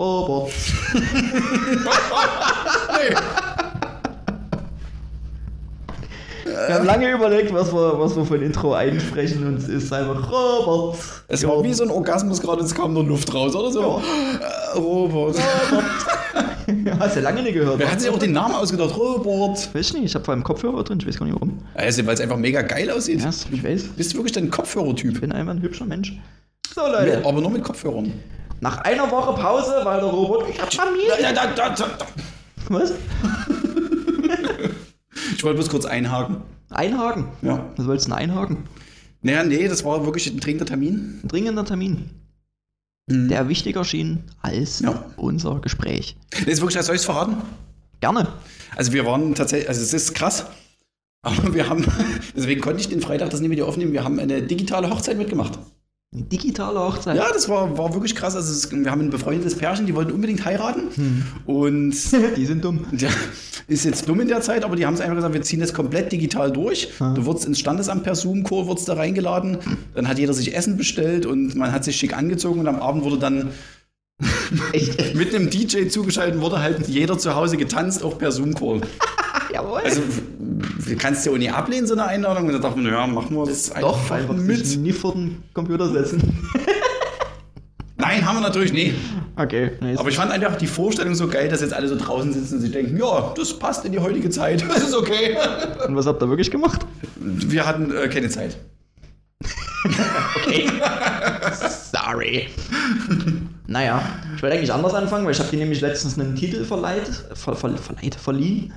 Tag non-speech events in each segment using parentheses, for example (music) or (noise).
Robert. Wir haben lange überlegt, was wir, was wir für ein Intro einsprechen und es ist einfach Robert. Es war wie so ein Orgasmus gerade, es kam nur Luft raus, oder so? Äh, Robert. (laughs) Hast du ja lange nicht gehört. Wer hat sich auch den Namen ausgedacht? Robert. Weiß ich nicht, ich habe vor allem Kopfhörer drin, ich weiß gar nicht warum. Also, weil es einfach mega geil aussieht. Ja, ich weiß. Bist du wirklich dein Kopfhörertyp? Ich bin einfach ein hübscher Mensch. So, Leute. Ja, aber nur mit Kopfhörern. Nach einer Woche Pause, weil der Robert, ich hab Familie. Was? (laughs) Ich wollte bloß kurz einhaken. Einhaken. Ja. Was wolltest du denn einhaken? Naja, nee, das war wirklich ein dringender Termin. Ein dringender Termin. Der wichtiger schien als Ja. unser Gespräch. Nee, ist wirklich, soll ich es verraten? Gerne. Also wir waren tatsächlich, also es ist krass, aber wir haben, (laughs) deswegen konnte ich den Freitag das nicht mit dir aufnehmen, wir haben eine digitale Hochzeit mitgemacht. Eine digitale Hochzeit. Ja, das war, war wirklich krass. Also es, wir haben ein befreundetes Pärchen, die wollten unbedingt heiraten und (laughs) Die sind dumm. ja, ist jetzt dumm in der Zeit, aber die haben es einfach gesagt, wir ziehen das komplett digital durch. Du wurdest ins Standesamt per Zoom-Call wurdest da reingeladen, dann hat jeder sich Essen bestellt und man hat sich schick angezogen und am Abend wurde dann (laughs) mit einem DJ zugeschaltet, wurde halt jeder zu Hause getanzt, auch per Zoom-Call. Jawohl. Also, du kannst ja auch nicht ablehnen, so eine Einladung. Und da dachten wir, ja, machen wir das Doch, einfach mit. sich nie vor den Computer setzen. (laughs) Nein, haben wir natürlich nicht. Okay, nice. Aber ich fand einfach die Vorstellung so geil, dass jetzt alle so draußen sitzen und sich denken, ja, das passt in die heutige Zeit. (laughs) Das ist okay. Und was habt ihr wirklich gemacht? Wir hatten äh, keine Zeit. (laughs) Okay. Sorry. Naja, ich wollte eigentlich anders anfangen, weil ich habe dir nämlich letztens einen Titel verleiht, ver, ver, verleiht, verliehen.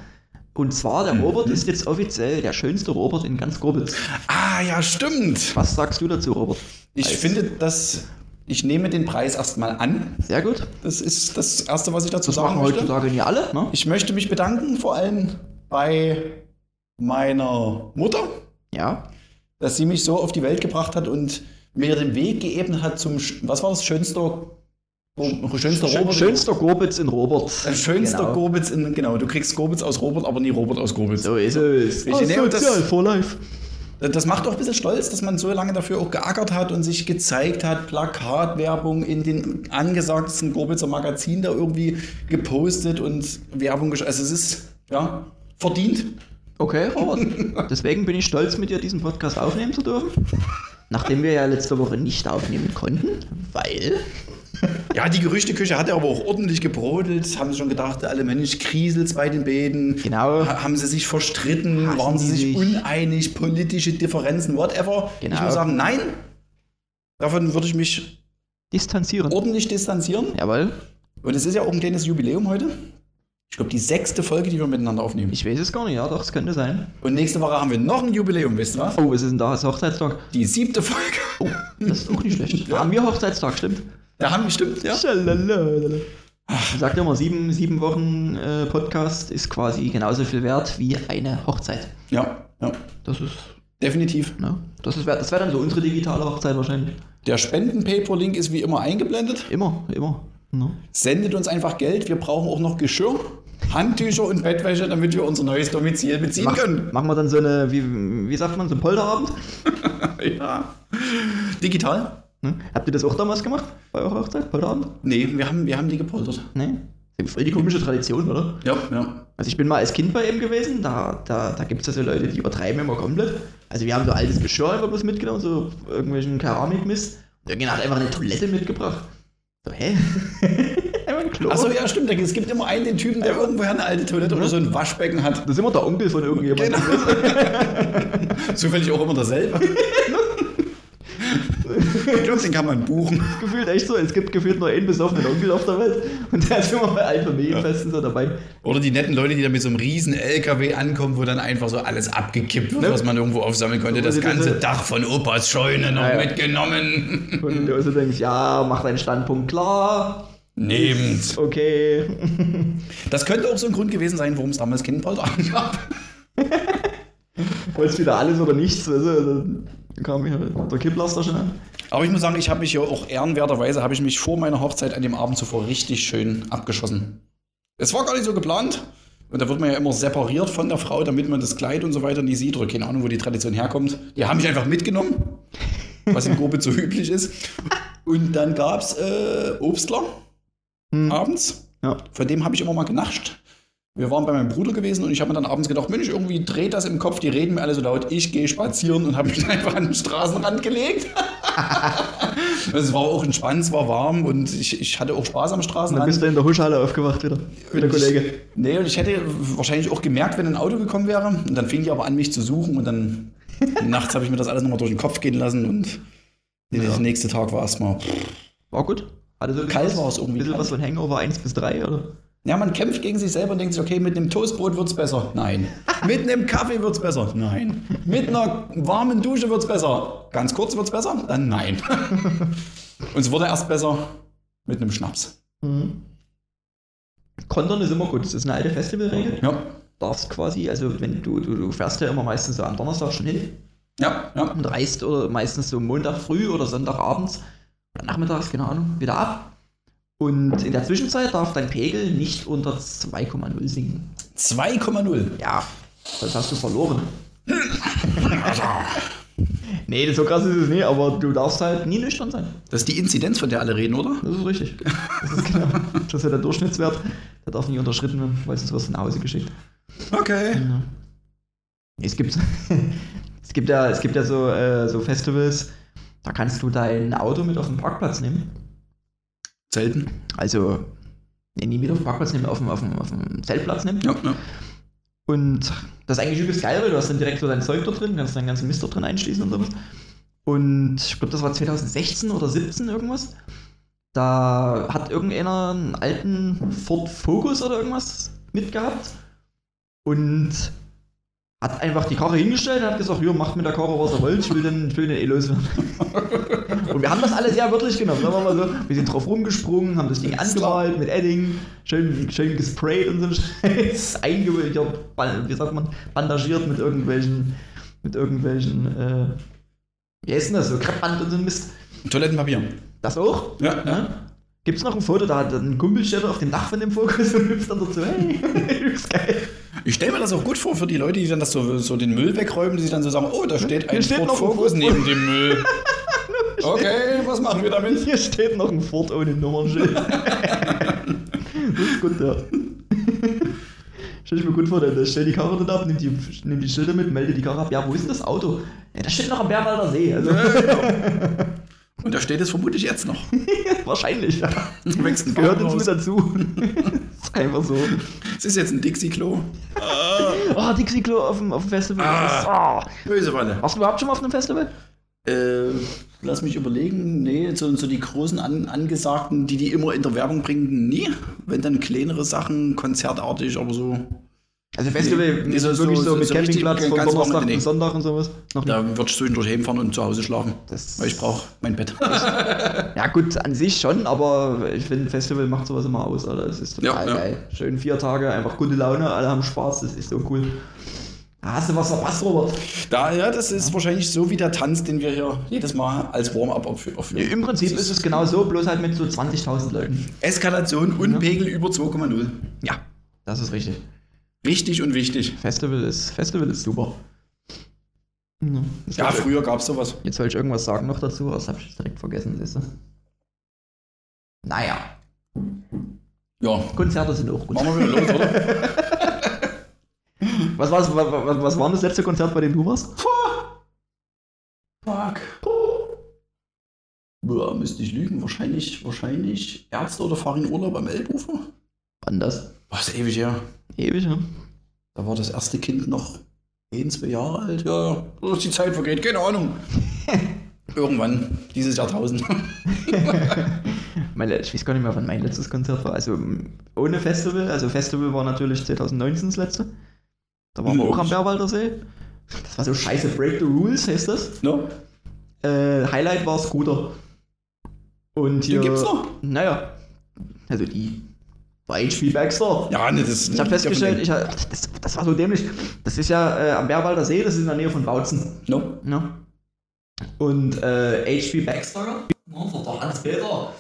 Und zwar, der Robert ist jetzt offiziell der schönste Robert in ganz Grobitz. Ah, ja, stimmt. Was sagst du dazu, Robert? Ich Als- finde, dass ich nehme den Preis erstmal an. Sehr gut. Das ist das Erste, was ich dazu Das sagen machen möchte. heutzutage nie alle, ne? Ich möchte mich bedanken, vor allem bei meiner Mutter, Ja. dass sie mich so auf die Welt gebracht hat und mir den Weg geebnet hat zum, was war das, schönster, schönster Schön, Robert? schönster Grobitz in Robert. Äh, Schönster Genau. Grobitz in, genau, du kriegst Grobitz aus Robert, aber nie Robert aus Grobitz. So ist es. Ich nehme das- for life. Das macht auch ein bisschen stolz, dass man so lange dafür auch geackert hat und sich gezeigt hat, Plakatwerbung in den angesagtesten Grobitzer Magazin da irgendwie gepostet und Werbung gesch- Also es ist, ja, verdient. Okay, Robert. Deswegen bin ich stolz, mit dir diesen Podcast aufnehmen zu dürfen. Nachdem wir ja letzte Woche nicht aufnehmen konnten, weil. (laughs) Ja, die Gerüchteküche hat ja aber auch ordentlich gebrodelt. Haben sie schon gedacht, alle Mensch kriselt's bei den beiden. Genau. Ha- Haben sie sich verstritten? Hassen waren sie sich uneinig? Politische Differenzen, whatever. Genau. Ich muss sagen, nein. Davon würde ich mich Distanzieren. ordentlich distanzieren. Jawohl. Und es ist ja auch ein kleines Jubiläum heute. Ich glaube, die sechste Folge, die wir miteinander aufnehmen. Ich weiß es gar nicht, ja, doch, es könnte sein. Und nächste Woche haben wir noch ein Jubiläum, wisst ihr was? Oh, was ist denn da? Ist Hochzeitstag? Die siebte Folge. Oh, das ist auch nicht schlecht. (laughs) Da haben wir Hochzeitstag, stimmt. Da haben wir stimmt, ja. Sagt ja immer, sieben, sieben Wochen äh, Podcast ist quasi genauso viel wert wie eine Hochzeit. Ja, ja. Das ist, Definitiv. ne? Das ist. Das wäre dann so unsere digitale Hochzeit wahrscheinlich. Der Spenden-Paper-Link ist wie immer eingeblendet. Immer, immer. Ne? Sendet uns einfach Geld. Wir brauchen auch noch Geschirr, Handtücher und Bettwäsche, damit wir unser neues Domizil beziehen Mach, können. machen wir dann so eine, wie, wie sagt man, so einen Polterabend? (laughs) Ja. Digital? Ne? Habt ihr das auch damals gemacht? Bei eurer Hochzeit? Polterabend? Nee, wir haben, wir haben die gepoltert. Ne? Voll die komische Tradition, oder? Ja, ja. Also ich bin mal als Kind bei ihm gewesen, da, da, da gibt es ja so Leute, die übertreiben immer komplett. Also wir haben so altes Geschirr einfach bloß mitgenommen, so irgendwelchen Keramikmist. Und irgendjemand hat einfach eine Toilette mitgebracht. So, hä? (laughs) einfach ein Klo. Achso, ja, stimmt. Es gibt immer einen den Typen, der irgendwoher eine alte Toilette oder so ein Waschbecken hat. Das ist immer der Onkel von irgendjemandem. Genau. (laughs) Zufällig auch immer derselbe. (laughs) ich glaube, den kann man buchen. Gefühlt echt so, es gibt gefühlt nur einen besoffenen Onkel auf der Welt. Und der ist immer bei allen Familienfesten so dabei. Oder die netten Leute, die da mit so einem riesen LKW ankommen, wo dann einfach so alles abgekippt wird, Ne? was man irgendwo aufsammeln konnte. So, Das ganze diese- Dach von Opas Scheune noch Ja, ja. mitgenommen. Und du also denkst, ja, mach deinen Standpunkt klar. Nehmt. Okay. Das könnte auch so ein Grund gewesen sein, warum es damals keinen Polterabend gab. (laughs) Wolltest wieder alles oder nichts. Also, da kam hier der Kipplaster schon an. Aber ich muss sagen, ich habe mich ja auch ehrenwerterweise, habe ich mich vor meiner Hochzeit an dem Abend zuvor richtig schön abgeschossen. Es war gar nicht so geplant. Und da wird man ja immer separiert von der Frau, damit man das Kleid und so weiter nie sieht oder keine Ahnung, wo die Tradition herkommt. Die haben mich einfach mitgenommen, was in Grobitz (laughs) so üblich ist. Und dann gab es äh, Obstler Hm. abends. Ja. Von dem habe ich immer mal genascht. Wir waren bei meinem Bruder gewesen und ich habe mir dann abends gedacht, Mensch, irgendwie dreht das im Kopf, die reden mir alle so laut. Ich gehe spazieren und habe mich (laughs) einfach an den Straßenrand gelegt. (laughs) es war auch entspannt, es war warm und ich, ich hatte auch Spaß am Dann Straßenrand. bist du in der Huschhalle aufgewacht wieder. Wie der Kollege. Ich, nee, und ich hätte wahrscheinlich auch gemerkt, wenn ein Auto gekommen wäre. Und dann fing die aber an, mich zu suchen. Und dann (laughs) nachts habe ich mir das alles nochmal durch den Kopf gehen lassen. Und der Ja. nächste Tag war erstmal. War gut. Hatte so ein Kalt bisschen war es irgendwie, bisschen kalt. was von Hangover 1 bis 3, oder? Ja, man kämpft gegen sich selber und denkt sich, okay, mit einem Toastbrot wird's besser. Nein. (laughs) mit einem Kaffee wird's besser. Nein. Mit einer warmen Dusche wird's besser. Ganz kurz wird's besser. Dann nein. (laughs) und es wurde erst besser mit einem Schnaps. Mhm. Kontern ist immer gut. Das ist eine alte Festivalregel. Ja. Darfst quasi, also wenn du, du, du fährst ja immer meistens so am Donnerstag schon hin Ja, ja. und reist oder meistens so Montag früh oder Sonntagabends oder nachmittags, keine Ahnung, wieder ab. Und in der Zwischenzeit darf dein Pegel nicht unter 2,0 sinken. 2,0. Ja, das hast du verloren. nee, das so krass ist es nicht, aber du darfst halt nie nüchtern sein. Das ist die Inzidenz, von der alle reden, oder? Das ist richtig. Das ist genau. (laughs) Das ist ja der Durchschnittswert. Der darf nie unterschritten werden, weil sonst wirst du nach Hause geschickt. Okay. Ja. Es gibt, (laughs) es gibt ja, es gibt ja so, äh, so Festivals, da kannst du dein Auto mit auf den Parkplatz nehmen. Selten. Also, nee, nie mit auf Parkplatz nehmen, auf dem, auf dem, auf dem Zeltplatz nehmen. Ja, ja. Und das ist eigentlich übelst geil, weil du hast dann direkt so dein Zeug da drin, kannst deinen ganzen Mist da drin einschließen und sowas. Und ich glaube, das war 2016 oder 17 irgendwas. Da hat irgendeiner einen alten Ford Focus oder irgendwas mitgehabt und hat einfach die Karre hingestellt und hat gesagt, hier, macht mit der Karre, was ihr wollt, ich will den, ich will den eh loswerden. (laughs) und wir haben das alle sehr wörtlich genommen, sagen wir mal so. Wir sind drauf rumgesprungen, haben das Ding Ist angemalt mit Edding, schön, schön gesprayt und so ein Scheiß, einge ja, ban- wie sagt man, bandagiert mit irgendwelchen, mit irgendwelchen, äh, wie heißt denn das, so Kreppband und so ein Mist. Toilettenpapier. Das auch? Ja, ja. Ne? Gibt's noch ein Foto, da hat ein Kumpel steht auf dem Dach von dem Fokus und hüpft dann dazu, hey, (laughs) übelst geil. Ich stelle mir das auch gut vor für die Leute, die dann das so, so den Müll wegräumen, die sich dann so sagen, oh, da steht ein Hier steht Ford ein Ford neben dem Müll. (laughs) Okay, was machen wir damit? Hier steht noch ein Ford ohne Nummernschild. (laughs) das ist gut, ja. Stell ich mir gut vor, der stellt die Karre dort ab, nimmt die, nimmt die Schilder mit, meldet die Karre ab. Ja, wo ist denn das Auto? Ja, das steht noch am Bärwalder See. Also, (laughs) Und da steht es vermutlich jetzt noch. (laughs) wahrscheinlich, ja. Wächst Gehört uns mit dazu. ist einfach so. Es ist jetzt ein Dixie-Klo. Oh, Dixie Klo auf dem, auf dem Festival. Ist, oh. Böse Walle. Warst du überhaupt schon mal auf einem Festival? Äh, lass mich überlegen. Nee, so, so die großen an, angesagten, die die immer in der Werbung bringen, nie. Wenn dann kleinere Sachen, konzertartig, aber so. Also Festival Nee, ist so- wirklich so- so, mit so Campingplatz von Donnerstag nee. Sonntag und sowas. Noch nicht. Da würde ich zwischendurch hinfahren und zu Hause schlafen. Das- Weil ich brauche mein Bett. (laughs) Ja gut, an sich schon, aber ich finde, Festival macht sowas immer aus, Alter. Das ist total Ja, ja. geil. Schön vier Tage, einfach gute Laune, alle haben Spaß, das ist so cool. Hast du was verpasst, Robert. Da, ja, das ist wahrscheinlich so wie der Tanz, den wir hier jedes Mal als Warm-up aufführen. Im Prinzip ist es genau so, bloß halt mit so 20.000 Leuten. Eskalation und Pegel über 2,0. Ja, das ist richtig. Richtig und wichtig. Festival ist, Festival ist super. Ja, Ja, früher gab es sowas. Jetzt wollte ich irgendwas sagen noch dazu, aber das habe ich direkt vergessen, siehst du. Naja, Ja, Konzerte sind auch gut. machen wir wieder los, oder? (laughs) Was, was, was, was war das letzte Konzert, bei dem du warst? Fuck. Ja, müsste ich lügen. Wahrscheinlich, wahrscheinlich Ärzte oder fahren in Urlaub am Elbufer. Wann das? Was, ewig her. Ewig, ne? Da war das erste Kind noch ein, zwei Jahre alt. Ja, ja. Dass die Zeit vergeht, keine Ahnung. (laughs) Irgendwann, dieses Jahrtausend. (laughs) Meine, ich weiß gar nicht mehr, wann mein letztes Konzert war. Also ohne Festival. Also Festival war natürlich 2019 das letzte. Da waren wir auch am Bärwalder See. Das war so scheiße. Break the Rules heißt das. no? Äh, Highlight war Scooter. Und hier. Den gibt's noch? Naja. Also die. War HP Baxter. Ja, ne, das Ich habe festgestellt, ich, hab- das, das war so dämlich. Das ist ja äh, am Bärwalder See, das ist in der Nähe von Bautzen. No? Ne? Und äh, H.P. Baxter, unser Hans-Peter,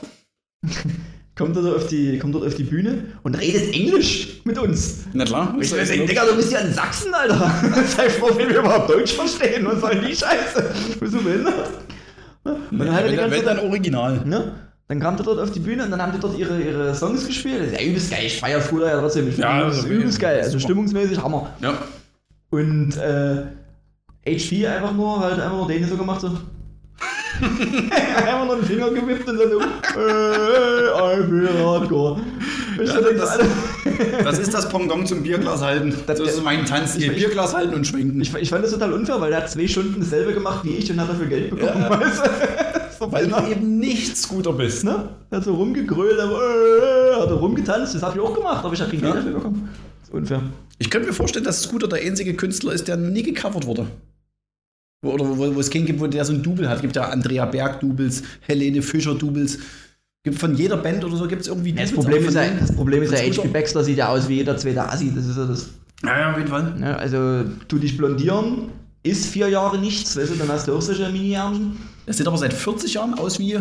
kommt dort, auf die, kommt dort auf die Bühne und redet Englisch mit uns. Na klar. Ich will sagen, Digga, du bist ja in Sachsen, Alter. Sei froh, wenn wir überhaupt Deutsch verstehen. Was soll die Scheiße? Bist du behindert? Ne? Und dann hat er die wenn, ganze wenn Zeit, dann original. ne? Dann kam der dort auf die Bühne und dann haben die dort ihre, ihre Songs gespielt. Das ist ja übelst geil. Ich feier Scooter ja trotzdem. Ich Ja, das ist übelst geil. Also super. stimmungsmäßig Hammer. Ja. Und äh, HP einfach nur, halt einfach nur den so gemacht so. Einfach nur den Finger gewippt und dann so, äh, I feel hardcore. Ja, so so, das- (laughs) Das ist das Pendant zum Bierglas halten. Das, Das- ist mein Tanz. Hier, ich- Bierglas halten und schwenken. ich, ich fand das total unfair, weil der hat zwei Stunden dasselbe gemacht wie ich und hat dafür Geld bekommen. Ja. Weißt du? so Weil du eben nicht Scooter bist. ne? Er hat so rumgegrölt, aber, äh, hat er rumgetanzt, das habe ich auch gemacht, aber ich habe kein Geld Ja. dafür bekommen. Das ist unfair. Ich könnte mir vorstellen, dass Scooter der einzige Künstler ist, der nie gecovert wurde. Wo- Oder wo, wo es keinen gibt, wo der so ein Double hat. Gibt ja Andrea Berg-Doubles, Helene Fischer-Doubles. Gibt von jeder Band oder so gibt es irgendwie Das Doubles, Problem ist ja, das Problem ist ja, HP. Baxter sieht ja aus wie jeder zweite Assi, das ist ja das. Ja, ja, auf jeden Fall. Ne? Also, tu dich blondieren, ist vier Jahre nichts, weißt du, dann hast du auch solche Mini-Ärmchen. Er sieht aber seit 40 Jahren aus wie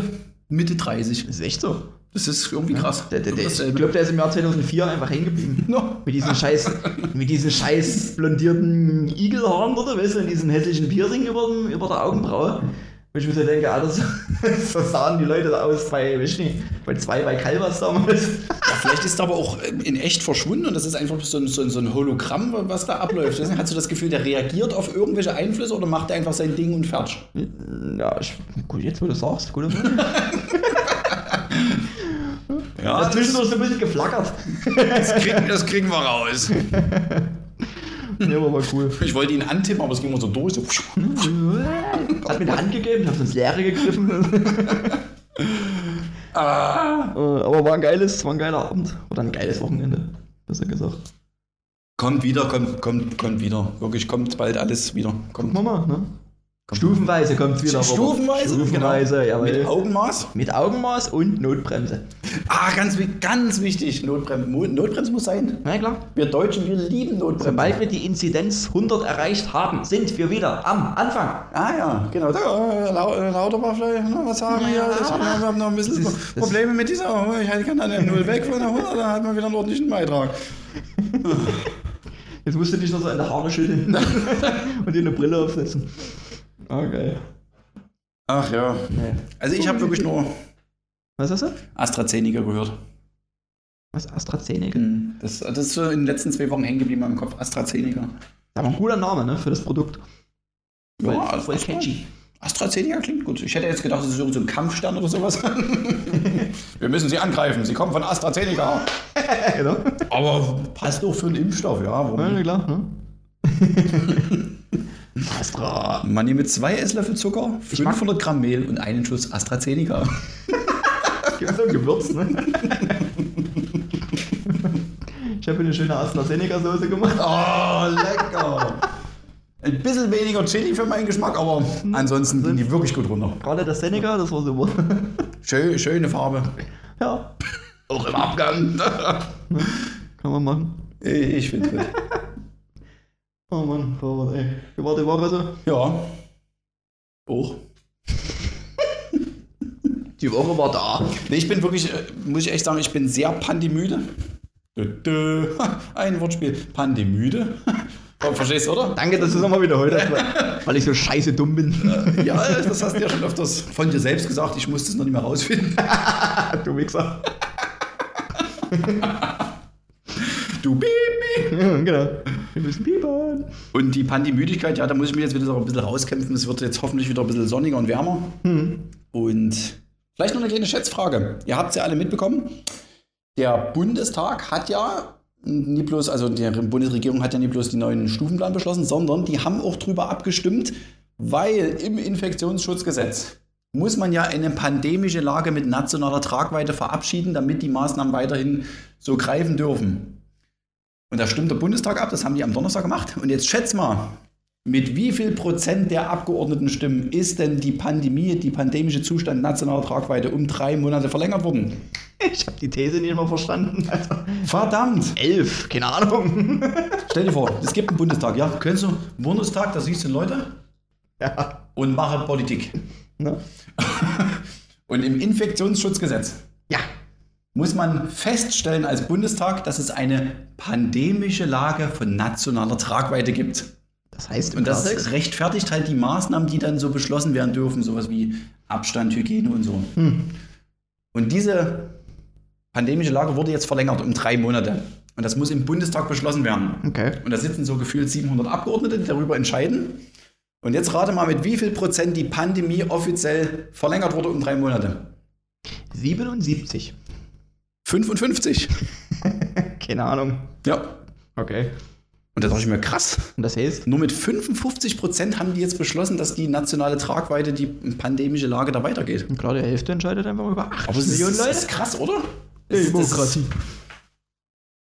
Mitte 30. Das ist echt so. Das ist irgendwie krass. Der, der, der, ich glaube, der ist im Jahr 2004 einfach hängen geblieben. (laughs) No. Mit diesen scheiß, mit diesen scheiß blondierten Igelhaaren oder weißt du, und diesen hässlichen Piercing über, dem, über der Augenbraue. Wo ich mir so denke, Alter, (laughs) so, so sahen die Leute da aus bei, weiß ich nicht, bei zwei bei Calvas damals. Ja, vielleicht ist er aber auch in echt verschwunden und das ist einfach so ein, so ein, so ein Hologramm, was da abläuft. Deswegen Hast du das Gefühl, der reagiert auf irgendwelche Einflüsse oder macht er einfach sein Ding und fertig? Ja, ich, gut, jetzt wo du sagst, gut. (laughs) Ja, das zwischendurch so ein bisschen geflackert. das, kriegen, das kriegen wir raus. (laughs) Ja, aber war cool. Ich wollte ihn antippen, aber es ging immer so durch. So. (laughs) Hat mir die Hand gegeben, ich hab's ins Leere gegriffen. (laughs) Ah. Äh, aber war ein geiles, war ein geiler Abend. Oder ein geiles Wochenende, besser gesagt. Kommt wieder, kommt, kommt, kommt wieder. Wirklich, kommt bald alles wieder. Kommt. Gucken wir ne? Stufenweise kommt's wieder. aber- Stufenweise? Stufenweise, genau. Mit Augenmaß. Mit Augenmaß und Notbremse. Ah, ganz, ganz wichtig. Notbremse, Notbremse muss sein. Na klar. Wir Deutschen, wir lieben Notbremse. Sobald wir die Inzidenz 100 erreicht haben, sind wir wieder am Anfang. Ah ja, genau. Da, äh, äh, Lauterbach vielleicht noch was sagen hier. Das, wir haben noch ein bisschen ist- Probleme mit dieser. Oh, ich kann dann eine Null weg von der 100, dann hat man wieder einen ordentlichen Beitrag. (laughs) Jetzt musst du dich noch so an der Haare schütteln (laughs) (laughs) und dir eine Brille aufsetzen. Okay. Ach ja. Nee. Also ich habe wirklich nur Was hast du? AstraZeneca gehört. Was? AstraZeneca? Das, das ist so in den letzten zwei Wochen hängen geblieben im Kopf. AstraZeneca. Aber ein cooler Name, ne? Für das Produkt. Voll, Ja, voll Astra- catchy. AstraZeneca klingt gut. Ich hätte jetzt gedacht, das ist irgend so ein Kampfstern oder sowas. (laughs) Wir müssen sie angreifen. Sie kommen von AstraZeneca. (laughs) genau. Aber passt doch für einen Impfstoff, ja. Warum Ja, klar, ne? (laughs) Astra. Manni mit zwei Esslöffel Zucker, Ich mag- 500 Gramm Mehl und einen Schuss AstraZeneca. (laughs) Gibt so ein Gewürz, ne? Ich habe eine schöne AstraZeneca-Soße gemacht. Oh, lecker. Ein bisschen weniger Chili für meinen Geschmack, aber ansonsten ging die wirklich gut runter. Gerade das Seneca, das war super. Schön, schöne Farbe. ja, Auch im Abgang. kann man machen. Ich finde gut. Oh Mann, Torwart, ey. Wie war die Woche so? Ja. Auch. Die Woche war da. Nee, ich bin wirklich, äh, muss ich echt sagen, ich bin sehr pandemüde. (laughs) Ein Wortspiel. Pandemüde. (laughs) Oh, Verstehst du, oder? Danke, dass du es nochmal wiederholt hast, weil, weil ich so scheiße dumm bin. Ja, das hast du ja schon öfters von dir selbst gesagt. Ich musste es noch nicht mehr rausfinden. (laughs) du Wichser. Du Baby. (laughs) Ja, genau. Wir müssen piepern. Und die Pandemüdigkeit, ja, da muss ich mich jetzt wieder so ein bisschen rauskämpfen. Es wird jetzt hoffentlich wieder ein bisschen sonniger und wärmer. Und vielleicht noch eine kleine Schätzfrage. Ihr habt es ja alle mitbekommen. Der Bundestag hat ja nicht bloß, also die Bundesregierung hat ja nicht bloß den neuen Stufenplan beschlossen, sondern die haben auch drüber abgestimmt, weil im Infektionsschutzgesetz muss man ja eine pandemische Lage mit nationaler Tragweite verabschieden, damit die Maßnahmen weiterhin so greifen dürfen. Und da stimmt der Bundestag ab, das haben die am Donnerstag gemacht. Und jetzt schätz mal, mit wie viel Prozent der Abgeordnetenstimmen ist denn die Pandemie, die pandemische Zustand nationaler Tragweite um drei Monate verlängert worden? Ich habe die These nicht mal verstanden. Also, Verdammt! elf, keine Ahnung. Stell dir vor, es gibt einen Bundestag, ja? Kennst du? Bundestag, da siehst du Leute ja. und mache Politik. Ne? (laughs) Und im Infektionsschutzgesetz Ja. Muss man feststellen als Bundestag, dass es eine pandemische Lage von nationaler Tragweite gibt. Das heißt, Und das Klartext- rechtfertigt halt die Maßnahmen, die dann so beschlossen werden dürfen, sowas wie Abstand, Hygiene und so. Und diese pandemische Lage wurde jetzt verlängert um drei Monate. Und das muss im Bundestag beschlossen werden. Okay. Und da sitzen so gefühlt 700 Abgeordnete, die darüber entscheiden. Und jetzt rate mal, mit wie viel Prozent die Pandemie offiziell verlängert wurde um drei Monate. 77. 55. (laughs) Keine Ahnung. Ja. Okay. Und da dachte ich mir, krass. Und das heißt? Nur mit 55 Prozent haben die jetzt beschlossen, dass die nationale Tragweite, die pandemische Lage da weitergeht. Klar, die Hälfte entscheidet einfach über 8 Aber es ist, Millionen das Leute. ist krass, oder? Ist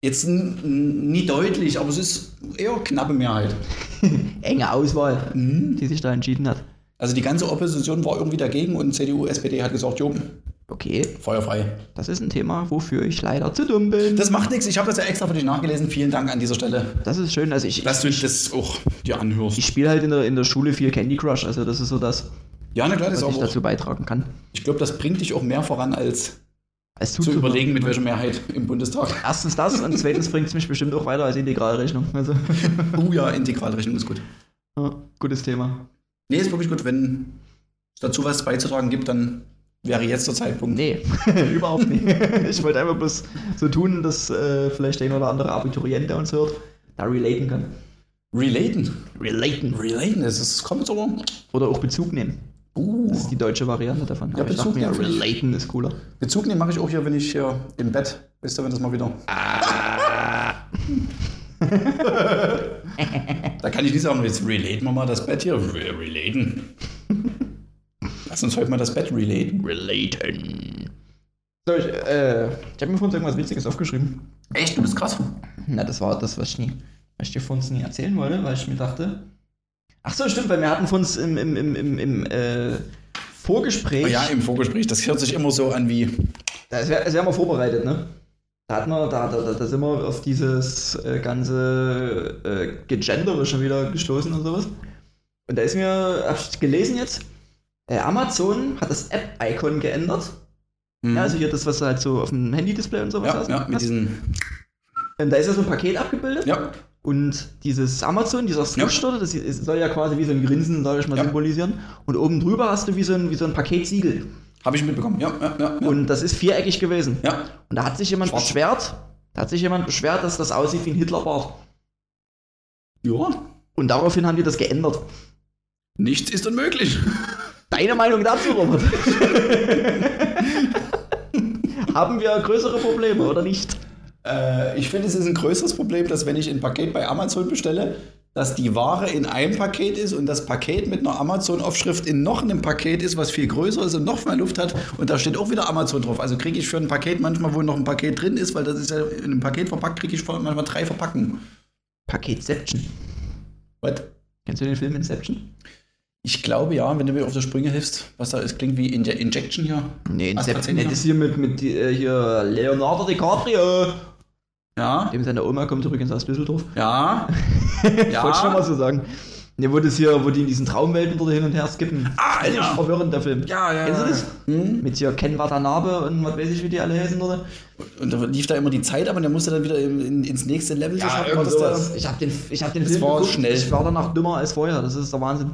Jetzt nie deutlich, aber es ist eher knappe Mehrheit. (laughs) Enge Auswahl, Mhm. die sich da entschieden hat. Also die ganze Opposition war irgendwie dagegen und CDU, SPD hat gesagt, jo, Okay, feuerfrei. das ist ein Thema, wofür ich leider zu dumm bin. Das macht nichts, ich habe das ja extra für dich nachgelesen. Vielen Dank an dieser Stelle, Das ist schön. Also ich, dass ich, du das auch dir anhörst. ich spiele halt in der, in der Schule viel Candy Crush. Also das ist so das, ja, na klar, das was ist ich auch, dazu beitragen kann. ich glaube, das bringt dich auch mehr voran, als Als zu überlegen, mit welcher Mehrheit im Bundestag. Erstens das und zweitens bringt es mich bestimmt auch weiter als Integralrechnung. Also, (laughs) Oh ja, Integralrechnung ist gut. ja, gutes Thema. Nee, ist wirklich gut. Wenn es dazu was beizutragen gibt, dann wäre jetzt der Zeitpunkt. Nee, (laughs) überhaupt nicht. (laughs) Ich wollte einfach bloß so tun, dass äh, vielleicht der ein oder andere Abiturient, der uns hört, da relaten kann. Relaten. Relaten. Relaten, das ist, kommt aber. Oder auch Bezug nehmen. Uh, Das ist die deutsche Variante davon. Ja, Aber ich dachte Bezug mir, nehmen relaten ist cooler. Bezug nehmen mache ich auch hier, wenn ich hier im Bett. Wisst ihr, wenn das mal wieder. (laughs) da kann ich nicht sagen, jetzt relaten wir mal das Bett hier. Re relaten. Lass uns heute mal das Bett relaten. Relaten. So, ich, äh, ich habe mir vorhin irgendwas Witziges aufgeschrieben. Echt, du bist krass. Na, das war das, was ich, nie, was ich dir vorhin nie erzählen wollte, weil ich mir dachte. Ach so, stimmt, weil wir hatten vorhin im, im, im, im, im äh, Vorgespräch. Oh ja, im Vorgespräch, das hört sich immer so an wie. Das wäre wär mal vorbereitet, ne? Da hatten wir, da, da, da sind wir auf dieses äh, ganze äh, Gegendere schon wieder gestoßen und sowas. Und da ist mir, hab ich gelesen jetzt, Amazon hat das App-Icon geändert. Hm. Ja, also hier das, was du halt so auf dem Handy-Display und sowas ja, hast. ja, mit diesen. Und da ist ja so ein Paket abgebildet. Ja, Und dieses Amazon, dieser Switch dort, das soll ja quasi wie so ein Grinsen, sag ich mal, Ja. symbolisieren. Und oben drüber hast du wie so ein, wie so ein Paketsiegel. habe ich mitbekommen. Ja, ja, ja. ja. Und das ist viereckig gewesen. ja. Und da hat sich jemand Schwarz. beschwert, da hat sich jemand beschwert, dass das aussieht wie ein Hitlerbart. ja. Und daraufhin haben die das geändert. Nichts ist unmöglich. (laughs) Deine Meinung dazu, Robert? (laughs) haben wir größere Probleme oder nicht? Äh, ich finde, es ist ein größeres Problem, dass wenn ich ein Paket bei Amazon bestelle, dass die Ware in einem Paket ist und das Paket mit einer Amazon-Aufschrift in noch einem Paket ist, was viel größer ist und noch mehr Luft hat. Und da steht auch wieder Amazon drauf. Also kriege ich für ein Paket manchmal, wo noch ein Paket drin ist, weil das ist ja in einem Paket verpackt, kriege ich manchmal drei Verpackungen. Paketception. Was? Kennst du den Film Inception? Ich glaube ja, wenn du mir auf die Sprünge hilfst, was da ist, klingt wie Inje Injection hier. Nee, Inception. AstraZeneca? Das ist hier mit, mit äh, hier Leonardo DiCaprio. Ja, Dem seine Oma kommt übrigens aus Düsseldorf. ja. (laughs) Ja. Wollte ich schon mal so sagen. Ne, wo das hier, wo die in diesen Traumwelten dort hin und her skippen. Ah, ja. verwirrend, der Film. Ja, ja. Kennst du das? Hm? Mit hier Ken Watanabe und was weiß ich, wie die alle heißen, oder? Und da lief da immer die Zeit ab und der musste dann wieder in, in, ins nächste Level das der- Ich hab den, ich hab den Das Film war schnell. Ich war danach dümmer als vorher. Das ist der Wahnsinn.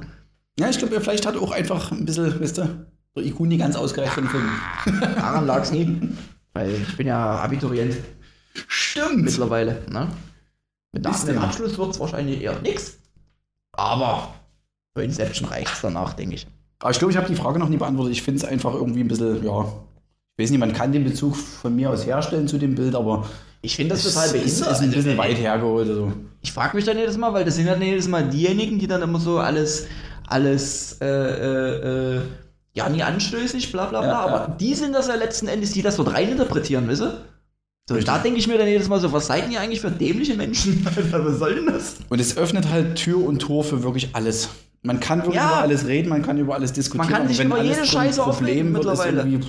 Ja, ich glaube, vielleicht hat auch einfach ein bisschen, wisst ihr, der IQ nie ganz ausgereicht für den Film. (laughs) Daran lag's nie. Weil ich bin ja Abiturient Stimmt. mittlerweile. Ne? Mit nach dem? Abschluss wird's wahrscheinlich eher nix. Aber für Inception reicht's danach, denke ich. Aber ich glaube, ich habe die Frage noch nie beantwortet. Ich finde es einfach irgendwie ein bisschen, ja, ich weiß nicht, man kann den Bezug von mir aus herstellen zu dem Bild, aber Ich finde das es total ist, behindert. ist ein bisschen Also, weit hergeholt. Also. Ich frage mich dann jedes Mal, weil das sind dann jedes Mal diejenigen, die dann immer so alles, alles, äh, äh, äh, ja, nie anstößig, bla bla bla. Ja, aber ja. die sind das ja letzten Endes, die das dort reininterpretieren, wisst ihr? So, Richtig. da denke ich mir dann jedes Mal so, was seid ihr eigentlich für dämliche Menschen? Alter, (laughs) was soll denn das? Und es öffnet halt Tür und Tor für wirklich alles. Man kann wirklich Ja. über alles reden, man kann über alles diskutieren. Man kann sich über jede Scheiße Problem aufregen mittlerweile.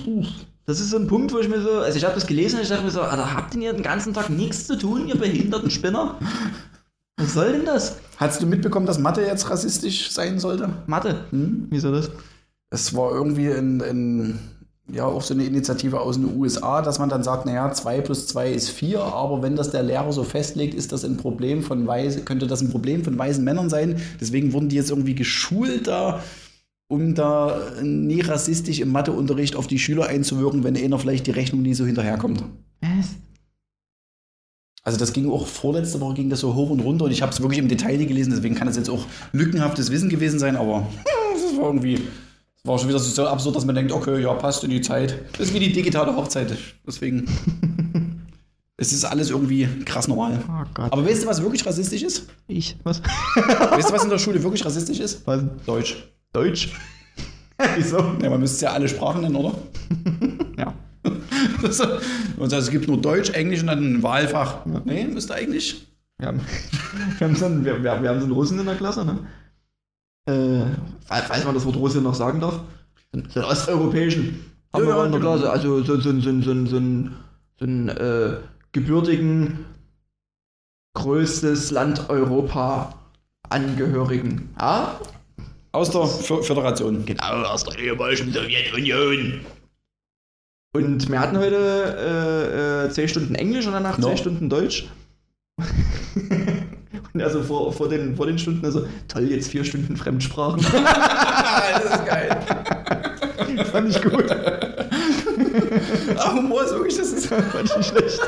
Das ist so ein Punkt, wo ich mir so, also ich habe das gelesen und ich dachte mir so, Alter, habt ihr den ganzen Tag nichts zu tun, ihr behinderten Spinner? (laughs) Was soll denn das? Hast du mitbekommen, dass Mathe jetzt rassistisch sein sollte? Mathe. Hm? Wieso das? Es war irgendwie in, in, ja, auch so eine Initiative aus den USA, dass man dann sagt, naja, 2 plus 2 ist 4, aber wenn das der Lehrer so festlegt, ist das ein Problem von weise, könnte das ein Problem von weisen Männern sein. Deswegen wurden die jetzt irgendwie geschult, da um da nie rassistisch im Matheunterricht auf die Schüler einzuwirken, wenn einer vielleicht die Rechnung nie so hinterherkommt. Also das ging auch vorletzte Woche ging das so hoch und runter und ich habe es wirklich im Detail nicht gelesen, deswegen kann das jetzt auch lückenhaftes Wissen gewesen sein, aber das war irgendwie, das war schon wieder so absurd, dass man denkt, okay, ja, passt in die Zeit. Das ist wie die digitale Hochzeit, deswegen. (laughs) es ist alles irgendwie krass normal. Oh. Aber weißt du, was wirklich rassistisch ist? ich, was? (laughs) Weißt du, was in der Schule wirklich rassistisch ist? was? Deutsch. Deutsch? (laughs) Wieso? Ja, man müsste es ja alle Sprachen nennen, oder? Ja. Das, (laughs) und es gibt nur Deutsch, Englisch und dann ein Wahlfach. Nee, müsste eigentlich. Wir haben, (laughs) wir, haben so einen, wir, wir, haben so einen Russen in der Klasse, ne? Äh, falls man das Wort Russe noch sagen darf. So einen osteuropäischen. Haben Ja, wir in der. Klasse. Also so, so, so, so, so, so einen, äh, gebürtigen, größtes Land Europa Angehörigen. Ja? Aus der F Föderation. Genau, aus der ehemaligen Sowjetunion. Und wir hatten heute äh, äh, 10 Stunden Englisch und danach No. 10 Stunden Deutsch. (laughs) und also vor, vor, den, vor den Stunden, also toll, jetzt vier Stunden Fremdsprachen. (laughs) das ist geil. (laughs) Fand ich gut. Ah, Humor ist wirklich, das ist. Fand ich nicht schlecht.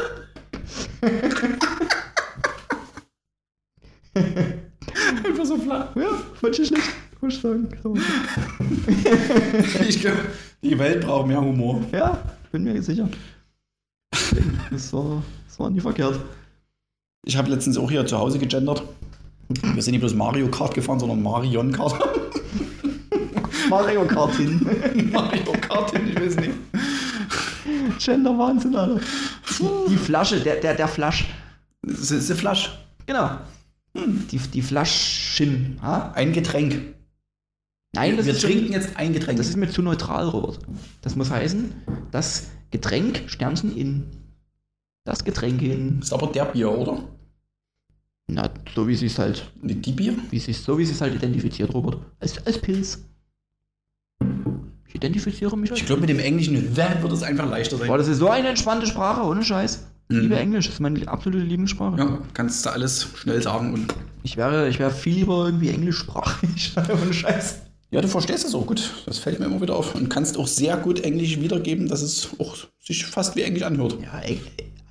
Einfach so flach. Ja, fand ich nicht schlecht. Muss ich sagen. Ich glaube, die Welt braucht mehr Humor. Ja, bin mir sicher. (laughs) Das war, das war nie verkehrt. Ich habe letztens auch hier zu Hause gegendert. Wir sind nicht bloß Mario Kart gefahren, sondern Marion Kart. (laughs) Mario Kart hin. (laughs) Mario Kart, ich weiß nicht. Gender Wahnsinn, Alter. Die, Flasche, der, der, der Flasch. Das ist eine Flasche. Genau. Die, die Flaschen. Ha? Ein Getränk. Nein, das wir ist trinken jetzt ein Getränk. Das ist mir zu neutral, Robert. Das muss heißen, das Getränk Sternchen in. Das Getränk in. ist aber der Bier, oder? Na, so wie sie es halt. Nicht die Bier? Wie sie so wie sie es halt identifiziert, Robert. Als, als Pilz. Ich identifiziere mich als Ich glaube, mit dem englischen The wird es einfach leichter sein. Boah, das ist so eine entspannte Sprache, ohne Scheiß. Mhm. liebe Englisch, das ist meine absolute Lieblingssprache. Ja, kannst du alles schnell sagen und. Ich wäre, ich wäre viel lieber irgendwie englischsprachig. (laughs) ohne Scheiß. Ja, du verstehst es auch gut. Das fällt mir immer wieder auf. Und kannst auch sehr gut Englisch wiedergeben, dass es auch sich fast wie Englisch anhört. Ja, e